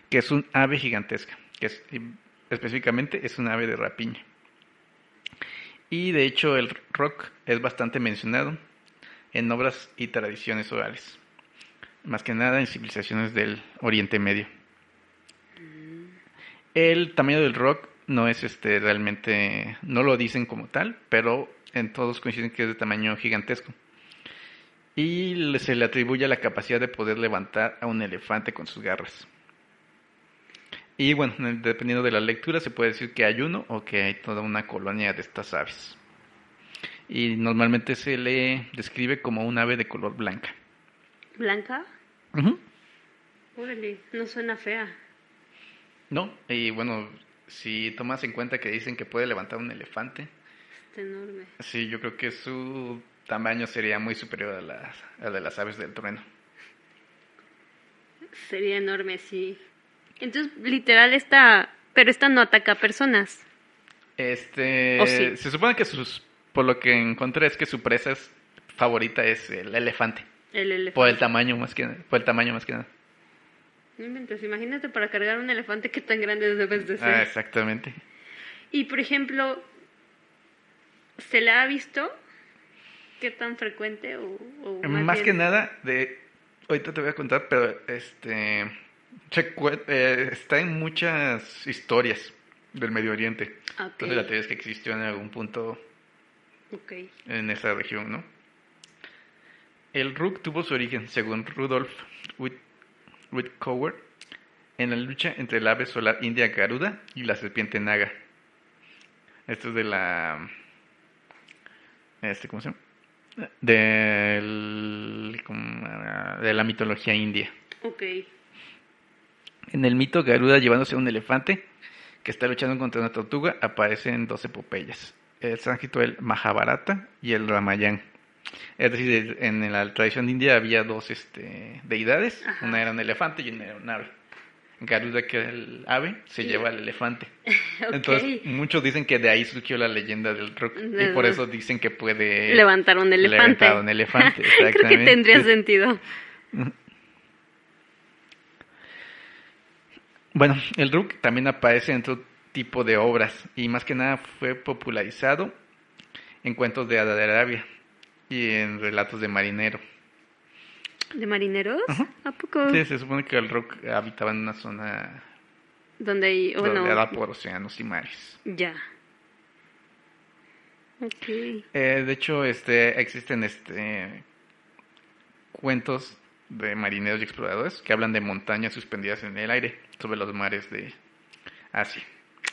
Speaker 1: que es un ave gigantesca, que es específicamente es un ave de rapiña. Y de hecho el roc es bastante mencionado en obras y tradiciones orales, más que nada en civilizaciones del Oriente Medio. El tamaño del rock no es este realmente, no lo dicen como tal, pero en todos coinciden que es de tamaño gigantesco. Y se le atribuye la capacidad de poder levantar a un elefante con sus garras. Y bueno, dependiendo de la lectura, se puede decir que hay uno o que hay toda una colonia de estas aves. Y normalmente se le describe como un ave de color blanca.
Speaker 2: ¿Blanca?
Speaker 1: Ujú.
Speaker 2: Órale, no suena fea.
Speaker 1: No, y bueno, si tomas en cuenta que dicen que puede levantar un elefante,
Speaker 2: Está enorme.
Speaker 1: Sí, yo creo que su tamaño sería muy superior a las, al de las aves del trueno.
Speaker 2: Sería enorme, sí. Entonces, literal, esta... Pero esta no ataca a personas.
Speaker 1: Este,
Speaker 2: ¿O sí?
Speaker 1: se supone que sus, por lo que encontré es que su presa es- favorita es el elefante,
Speaker 2: El elefante.
Speaker 1: por el tamaño más que por el tamaño más que nada.
Speaker 2: Imagínate para cargar un elefante qué tan grande debes de ser.
Speaker 1: Ah, exactamente.
Speaker 2: Y por ejemplo, ¿se le ha visto? ¿Qué tan frecuente? O, o
Speaker 1: Más, que nada de ahorita te voy a contar, pero este se eh, está en muchas historias del Medio Oriente.
Speaker 2: Ok.
Speaker 1: Entonces la teoría es que existió en algún punto en esa región, ¿no? El Rook tuvo su origen, según Rudolf Whit- Whitcover, en la lucha entre el ave solar india Garuda y la serpiente Naga. Esto es de la... Este, ¿Cómo se llama? Del, de la mitología india.
Speaker 2: Ok.
Speaker 1: En el mito, Garuda llevándose a un elefante que está luchando contra una tortuga aparecen dos epopeyas. El sánscrito, el Mahabharata y el Ramayana. Es decir, en la tradición india había dos este, deidades.
Speaker 2: Ajá.
Speaker 1: Una era un elefante y una era un ave. Garuda, que es el ave, se lleva al elefante. Entonces, muchos dicen que de ahí surgió la leyenda del rock. Y por eso dicen que puede
Speaker 2: Levantar un elefante.
Speaker 1: levantar un elefante.
Speaker 2: Creo que tendría sentido.
Speaker 1: Bueno, el Rook también aparece en otro tipo de obras y más que nada fue popularizado en cuentos de Arabia y en relatos de marinero.
Speaker 2: ¿De marineros?
Speaker 1: Ajá.
Speaker 2: ¿A poco?
Speaker 1: Sí, se supone que el Rook habitaba en una zona
Speaker 2: Donde hay... Bueno,
Speaker 1: rodeada por océanos y mares.
Speaker 2: ya. Ok.
Speaker 1: Eh, de hecho, este existen este cuentos de marineros y exploradores que hablan de montañas suspendidas en el aire sobre los mares de Asia.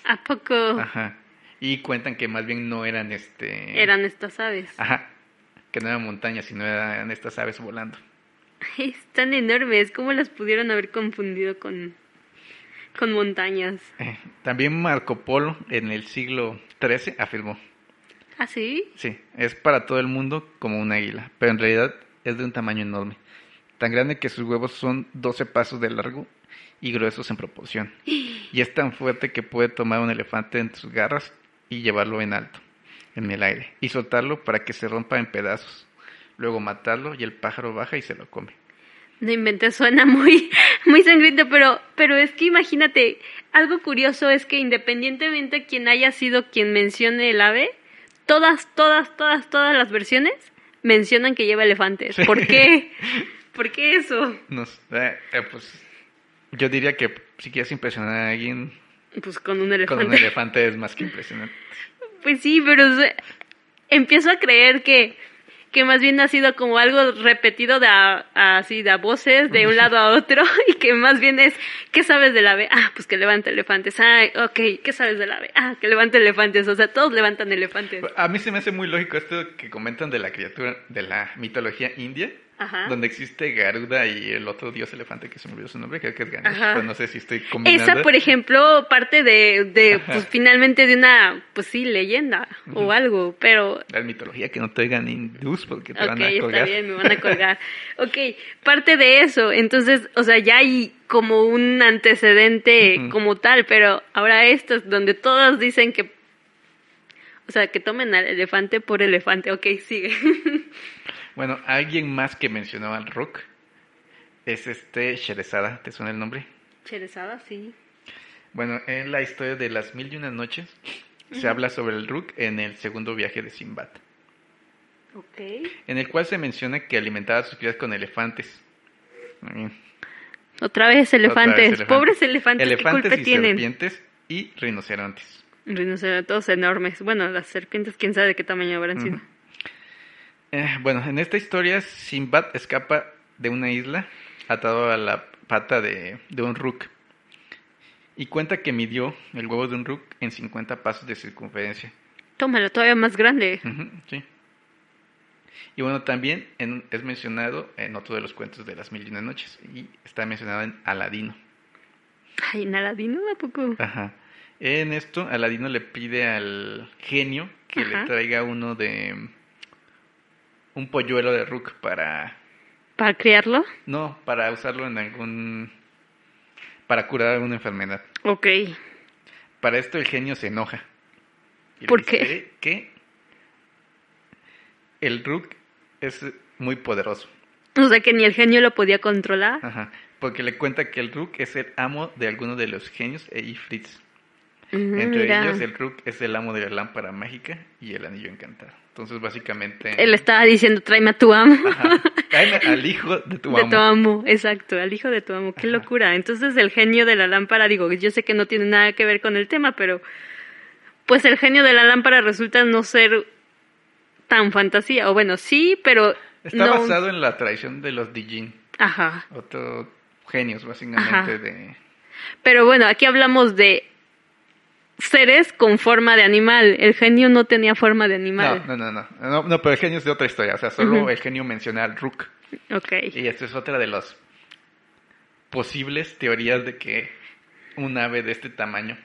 Speaker 2: ¿A poco
Speaker 1: Ajá. Y cuentan que más bien no eran este...
Speaker 2: eran estas aves?
Speaker 1: Ajá. Que no eran montañas, sino eran estas aves volando.
Speaker 2: Están enormes. ¿Cómo las pudieron haber confundido con, con montañas?
Speaker 1: Eh, También Marco Polo en el siglo XIII afirmó,
Speaker 2: ¿Ah, sí?
Speaker 1: sí, es para todo el mundo como un águila, pero en realidad es de un tamaño enorme, tan grande que sus huevos son 12 pasos de largo y gruesos en proporción, y es tan fuerte que puede tomar un elefante en sus garras y llevarlo en alto, en el aire, y soltarlo para que se rompa en pedazos, luego matarlo y el pájaro baja y se lo come.
Speaker 2: No inventes, suena muy, muy sangriento, pero, pero es que imagínate, algo curioso es que independientemente quien haya sido quien mencione el ave, todas, todas, todas, todas las versiones mencionan que lleva elefantes.
Speaker 1: Sí.
Speaker 2: ¿Por qué? ¿Por qué eso?
Speaker 1: No eh, pues yo diría que si quieres impresionar a alguien
Speaker 2: Pues con un
Speaker 1: con
Speaker 2: elefante.
Speaker 1: un elefante es más que impresionante.
Speaker 2: Pues sí, pero empiezo a creer que, que más bien ha sido como algo repetido de así de a voces de un lado a otro y que más bien es ¿qué sabes del ave? Ah, pues que levanta elefantes. Ah, ok, ¿qué sabes del ave? Ah, que levanta elefantes. O sea, todos levantan elefantes.
Speaker 1: A mí se me hace muy lógico esto que comentan de la criatura de la mitología india,
Speaker 2: Ajá.
Speaker 1: donde existe Garuda y el otro dios elefante que se me olvidó su nombre, creo que es Ganesh, pero no sé si estoy combinando.
Speaker 2: Esa, por ejemplo, parte de, de pues finalmente de una, pues sí, leyenda o algo, pero
Speaker 1: La mitología que no te oigan hindús porque te van
Speaker 2: Ok,
Speaker 1: a
Speaker 2: está
Speaker 1: colgar.
Speaker 2: bien, me van a colgar. ok, parte de eso. Entonces, o sea, ya hay como un antecedente como tal, pero ahora esto es donde todas dicen que, o sea, que tomen al elefante por elefante. Ok, sigue.
Speaker 1: Bueno, alguien más que mencionó al Rook es este Sherezada, ¿te suena el nombre?
Speaker 2: Cherezada, sí.
Speaker 1: Bueno, en la historia de las mil y una noches se habla sobre el Rook en el segundo viaje de Simbad,
Speaker 2: Ok.
Speaker 1: en el cual se menciona que alimentaba a sus crías con elefantes.
Speaker 2: Otra vez elefantes.
Speaker 1: otra vez elefantes.
Speaker 2: Pobres elefantes,
Speaker 1: Elefantes
Speaker 2: ¿qué culpa
Speaker 1: y
Speaker 2: tienen?
Speaker 1: serpientes y rinocerontes.
Speaker 2: Rinocerontes enormes. Bueno, las serpientes, quién sabe de qué tamaño habrán sido.
Speaker 1: Eh, bueno, en esta historia Simbad escapa de una isla atado a la pata de, de un rook y cuenta que midió el huevo de un rook en 50 pasos de circunferencia.
Speaker 2: Tómalo, todavía más grande.
Speaker 1: Sí. Y bueno, también en- es mencionado en otro de los cuentos de las mil y una noches y está mencionado en Aladino.
Speaker 2: Ay, en Aladino, ¿a poco?
Speaker 1: Ajá. En esto, Aladino le pide al genio que
Speaker 2: Ajá.
Speaker 1: le traiga uno de un polluelo de rook para
Speaker 2: ¿Para criarlo?
Speaker 1: No, para usarlo en algún... para curar alguna enfermedad.
Speaker 2: Ok.
Speaker 1: Para esto el genio se enoja. Y
Speaker 2: ¿Por
Speaker 1: dice Que el Rook es muy poderoso.
Speaker 2: O sea que ni el genio lo podía controlar.
Speaker 1: Ajá. Porque le cuenta que el Rook es el amo de alguno de los genios e Ifrits. Entre
Speaker 2: mira.
Speaker 1: ellos el Rook es el amo de la lámpara mágica y el anillo encantado. Entonces básicamente...
Speaker 2: Él estaba diciendo, tráeme a tu amo.
Speaker 1: Ajá. Tráeme al hijo de tu
Speaker 2: de
Speaker 1: amo.
Speaker 2: tu amo, exacto, al hijo de tu amo. Qué
Speaker 1: Ajá.
Speaker 2: locura. Entonces el genio de la lámpara, digo, yo sé que no tiene nada que ver con el tema, pero pues el genio de la lámpara resulta no ser tan fantasía. O bueno, sí, pero...
Speaker 1: Está
Speaker 2: no...
Speaker 1: basado en la tradición de los Dijin.
Speaker 2: Ajá.
Speaker 1: Otros genios básicamente
Speaker 2: Ajá.
Speaker 1: de...
Speaker 2: Pero bueno, aquí hablamos de seres con forma de animal. El genio no tenía forma de animal.
Speaker 1: No, no, no, no, no, no, pero el genio es de otra historia, o sea, solo
Speaker 2: Ujú.
Speaker 1: el genio menciona al Rook.
Speaker 2: Ok.
Speaker 1: Y esta es otra de las posibles teorías de que un ave de este tamaño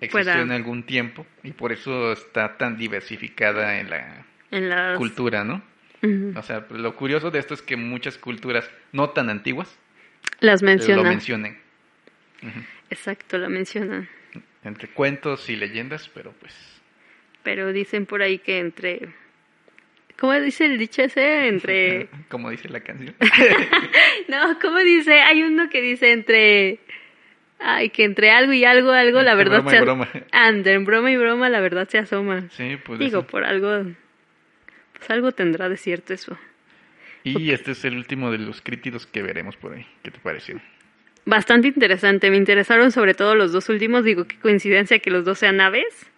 Speaker 1: existió
Speaker 2: Pueda-
Speaker 1: en algún tiempo y por eso está tan diversificada en la
Speaker 2: En las...
Speaker 1: cultura, ¿no?
Speaker 2: Ujú.
Speaker 1: O sea, lo curioso de esto es que muchas culturas no tan antiguas
Speaker 2: Las
Speaker 1: lo
Speaker 2: menciona.
Speaker 1: mencionen. Ujú.
Speaker 2: Exacto, la mencionan.
Speaker 1: Entre cuentos y leyendas, pero pues...
Speaker 2: Pero dicen por ahí que entre... ¿Cómo dice el dicho ese? Entre...
Speaker 1: Como dice la canción.
Speaker 2: No, ¿cómo dice? Hay uno que dice entre... Ay, que entre algo y algo, algo, la verdad
Speaker 1: broma
Speaker 2: se...
Speaker 1: y broma.
Speaker 2: Ande, en broma y broma, la verdad se asoma.
Speaker 1: Sí, pues
Speaker 2: Digo,
Speaker 1: eso.
Speaker 2: por algo... Pues algo tendrá de cierto eso.
Speaker 1: Y este es el último de los críticos que veremos por ahí. ¿Qué te pareció?
Speaker 2: Bastante interesante. Me interesaron sobre todo los dos últimos. Digo, qué coincidencia que los dos sean aves.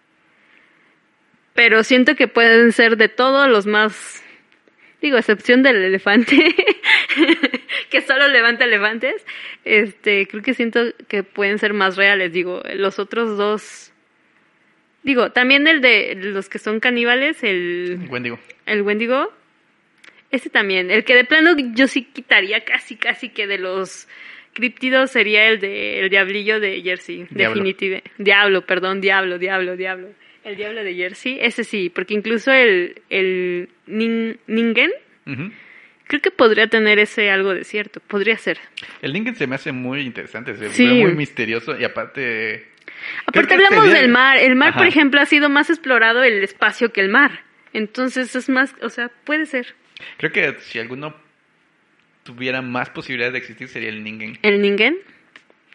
Speaker 2: Pero siento que pueden ser de todos los más... Digo, excepción del elefante. que solo levanta elefantes, este, creo que siento que pueden ser más reales. Digo, los otros dos. Digo, también el de los que son caníbales, el.
Speaker 1: Wendigo.
Speaker 2: El Wendigo. Ese también. El que de plano yo sí quitaría casi, casi que de los críptidos sería el de el diablillo de Jersey. Definitive. Diablo, perdón, diablo, diablo, diablo. El diablo de Jersey, ese sí, porque incluso el, el nin- Ningen, creo que podría tener ese algo de cierto. Podría ser.
Speaker 1: El Ningen se me hace muy interesante, se
Speaker 2: Sí.
Speaker 1: muy misterioso y aparte...
Speaker 2: Aparte hablamos del mar. El mar, por ejemplo, ha sido más explorado el espacio que el mar. Entonces es más, o sea, puede ser.
Speaker 1: Creo que si alguno tuviera más posibilidades de existir sería el Ningen,
Speaker 2: El Ningen.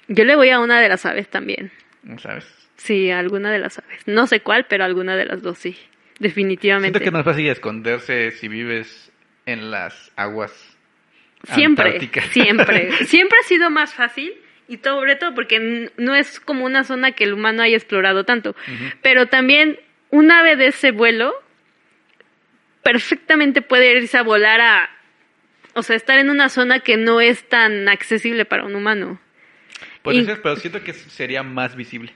Speaker 2: Yo le voy a una de las aves también.
Speaker 1: ¿sabes?
Speaker 2: Sí, alguna de las aves. No sé cuál, pero alguna de las dos sí. Definitivamente.
Speaker 1: Siento que es más fácil esconderse si vives en las aguas
Speaker 2: Siempre,
Speaker 1: antárticas.
Speaker 2: siempre. Siempre ha sido más fácil y sobre todo porque no es como una zona que el humano haya explorado tanto. Pero también un ave de ese vuelo perfectamente puede irse a volar a, o sea, estar en una zona que no es tan accesible para un humano.
Speaker 1: Puede
Speaker 2: Y-
Speaker 1: ser, pero siento que sería más visible.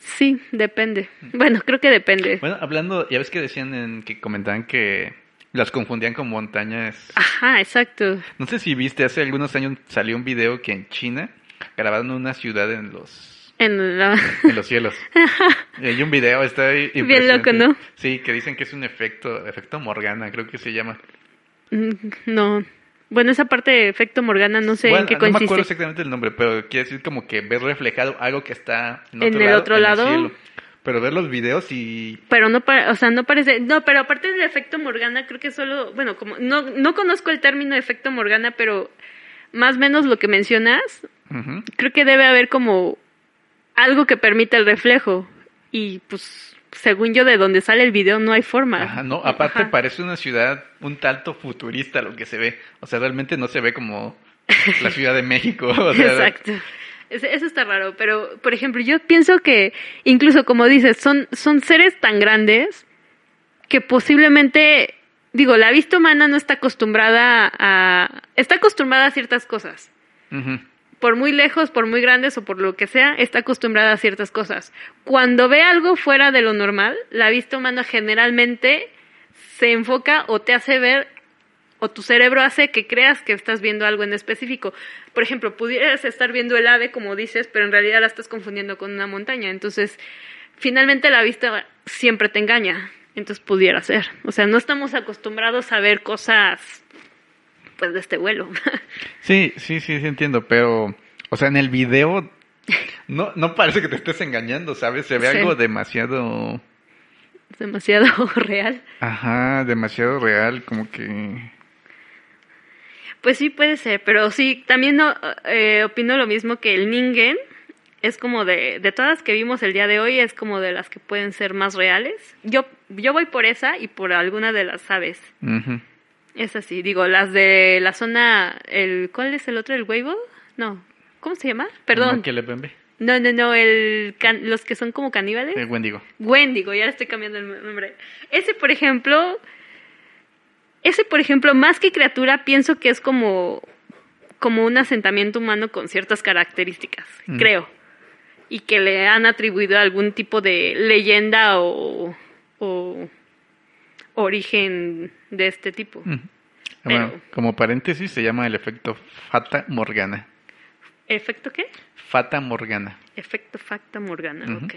Speaker 2: Sí, depende. Bueno, creo que depende.
Speaker 1: Bueno, hablando, ya ves que decían en, que comentaban que las confundían con montañas.
Speaker 2: Ajá, exacto.
Speaker 1: No sé si viste, hace algunos años salió un video que en China grabaron una ciudad en los
Speaker 2: En la...
Speaker 1: en los cielos. Y hay un video, está
Speaker 2: Bien loco, ¿no?
Speaker 1: Sí, que dicen que es un efecto, efecto Morgana, creo que se llama.
Speaker 2: Mm, No. Bueno, esa parte de efecto Morgana no sé
Speaker 1: Bueno,
Speaker 2: en qué
Speaker 1: no me
Speaker 2: consiste.
Speaker 1: acuerdo exactamente el nombre, pero quiere decir como que ves reflejado algo que está en
Speaker 2: el
Speaker 1: lado,
Speaker 2: otro
Speaker 1: en
Speaker 2: lado.
Speaker 1: cielo. Pero ver los videos y
Speaker 2: Pero no, o sea, no parece, no, pero aparte del efecto Morgana, creo que solo, bueno, como no, no conozco el término efecto Morgana, pero más o menos lo que mencionas, creo que debe haber como algo que permita el reflejo. Y pues, según yo, de donde sale el video no hay forma.
Speaker 1: Ajá, no, aparte
Speaker 2: Ajá.
Speaker 1: parece una ciudad un tanto futurista lo que se ve. O sea, realmente no se ve como la Ciudad de México. o sea,
Speaker 2: Exacto. Eso está raro, pero por ejemplo, yo pienso que incluso como dices, son, son seres tan grandes que posiblemente, digo, la vista humana no está acostumbrada a... Está acostumbrada a ciertas cosas. Por muy lejos, por muy grandes o por lo que sea, está acostumbrada a ciertas cosas. Cuando ve algo fuera de lo normal, la vista humana generalmente se enfoca o te hace ver o tu cerebro hace que creas que estás viendo algo en específico. Por ejemplo, pudieras estar viendo el ave, como dices, pero en realidad la estás confundiendo con una montaña. Entonces, finalmente la vista siempre te engaña. Entonces, pudiera ser. O sea, no estamos acostumbrados a ver cosas, pues, de este vuelo.
Speaker 1: Sí, sí, sí, sí entiendo, pero, o sea, en el video no, no parece que te estés engañando, ¿sabes? Se ve
Speaker 2: Sí.
Speaker 1: algo demasiado,
Speaker 2: demasiado real.
Speaker 1: ajá, demasiado real, como que...
Speaker 2: Pues sí, puede ser, pero sí, también no, eh, opino lo mismo que el Ningen es como de, de todas las que vimos el día de hoy, es como de las que pueden ser más reales. Yo, yo voy por esa y por alguna de las aves.
Speaker 1: ujú.
Speaker 2: Es así, digo, las de la zona, el, ¿cuál es el otro? ¿El Weibo? No, ¿cómo se llama? Perdón.
Speaker 1: ¿Cómo que le?
Speaker 2: No, no, no, el, can- los que son como caníbales.
Speaker 1: El Wendigo.
Speaker 2: Wendigo, ya le estoy cambiando el nombre. Ese, por ejemplo, ese, por ejemplo, más que criatura, pienso que es como, como un asentamiento humano con ciertas características,
Speaker 1: Mm.
Speaker 2: creo. Y que le han atribuido algún tipo de leyenda o, o origen de este tipo.
Speaker 1: Bueno,
Speaker 2: Pero-
Speaker 1: como paréntesis se llama el efecto Fata Morgana.
Speaker 2: ¿Efecto qué?
Speaker 1: Fata Morgana.
Speaker 2: Efecto Facta Morgana,
Speaker 1: Ujú.
Speaker 2: ok.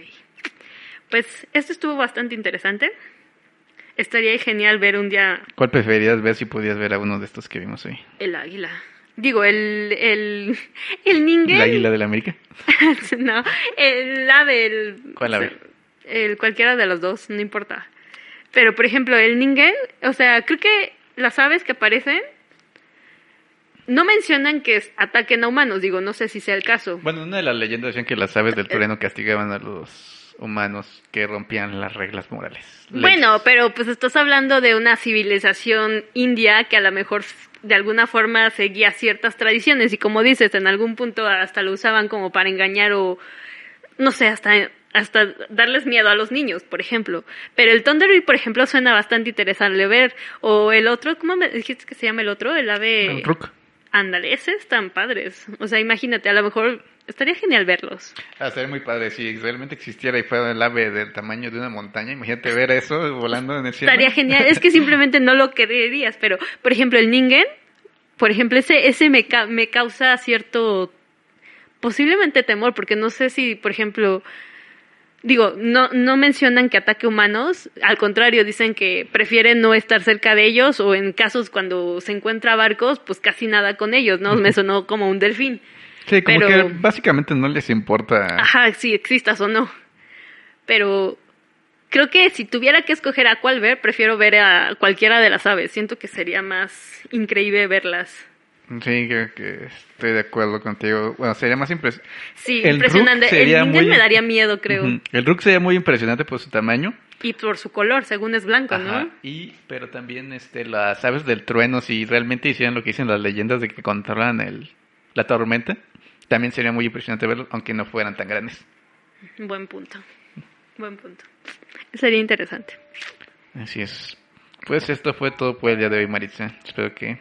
Speaker 2: Pues esto estuvo bastante interesante. Estaría genial ver un día
Speaker 1: ¿Cuál preferirías ver si podías ver a uno de estos que vimos hoy?
Speaker 2: El águila. Digo, el, el, el ningue.
Speaker 1: ¿El águila de la América?
Speaker 2: no, el ave. El,
Speaker 1: ¿Cuál ave?
Speaker 2: El, cualquiera de los dos, no importa. Pero, por ejemplo, el ningue, o sea, creo que las aves que aparecen no mencionan que es- ataquen a humanos. Digo, no sé si sea el caso.
Speaker 1: Bueno, una de las leyendas decían que las aves del trueno castigaban a los humanos que rompían las reglas morales.
Speaker 2: Bueno, pero pues estás hablando de una civilización india que a lo mejor de alguna forma seguía ciertas tradiciones y como dices, en algún punto hasta lo usaban como para engañar o no sé, hasta hasta darles miedo a los niños, por ejemplo. Pero el Thunderbird, por ejemplo, suena bastante interesante ver. O el otro, ¿cómo me dijiste que se llama el otro? El ave...
Speaker 1: El Rook.
Speaker 2: Ándale, ese están padres. O sea, imagínate, a lo mejor estaría genial verlos.
Speaker 1: Ah, sería muy padre si realmente existiera y fuera el ave del tamaño de una montaña. Imagínate ver eso volando en el cielo.
Speaker 2: Estaría genial. Es que simplemente no lo creerías, pero, por ejemplo, el Ningen, por ejemplo, ese, ese me, ca- me causa cierto, posiblemente temor, porque no sé si, por ejemplo, digo, no, no mencionan que ataque humanos, al contrario, dicen que prefieren no estar cerca de ellos o en casos cuando se encuentra barcos, pues casi nada con ellos, ¿no? Me sonó como un delfín.
Speaker 1: Sí, como
Speaker 2: pero-
Speaker 1: que básicamente no les importa.
Speaker 2: Ajá, si existas o no. Pero creo que si tuviera que escoger a cuál ver, prefiero ver a cualquiera de las aves. Siento que sería más increíble verlas.
Speaker 1: Sí, creo que estoy de acuerdo contigo. Bueno, sería más impresionante.
Speaker 2: Sí,
Speaker 1: El
Speaker 2: impresionante. El
Speaker 1: muy-
Speaker 2: me daría miedo, creo.
Speaker 1: El Rook sería muy impresionante por su tamaño.
Speaker 2: Y por su color, según es blanco,
Speaker 1: Ajá,
Speaker 2: ¿no?
Speaker 1: y pero también este las aves del trueno si realmente hicieran lo que dicen las leyendas de que controlan el la tormenta también sería muy impresionante verlo aunque no fueran tan grandes
Speaker 2: Buen punto. Buen punto. Sería interesante.
Speaker 1: así es pues esto fue todo por el día de hoy Maritza espero que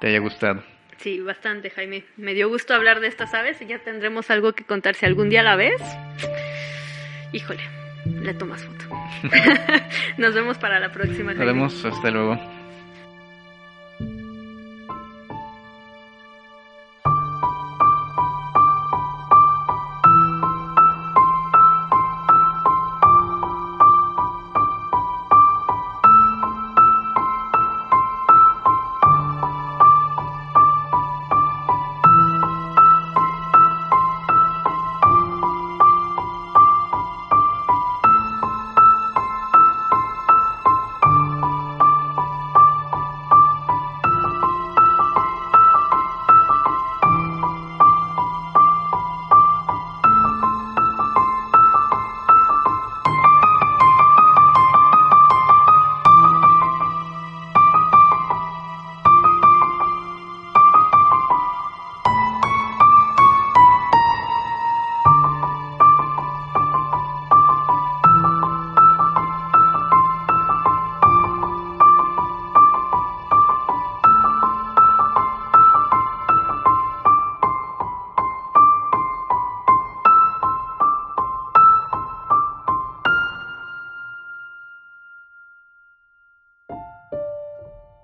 Speaker 1: te haya gustado
Speaker 2: Sí, bastante, Jaime. Me dio gusto hablar de estas aves y ya tendremos algo que contar si algún día la ves. Híjole, le tomas foto. Nos vemos para la próxima.
Speaker 1: nos vemos hasta luego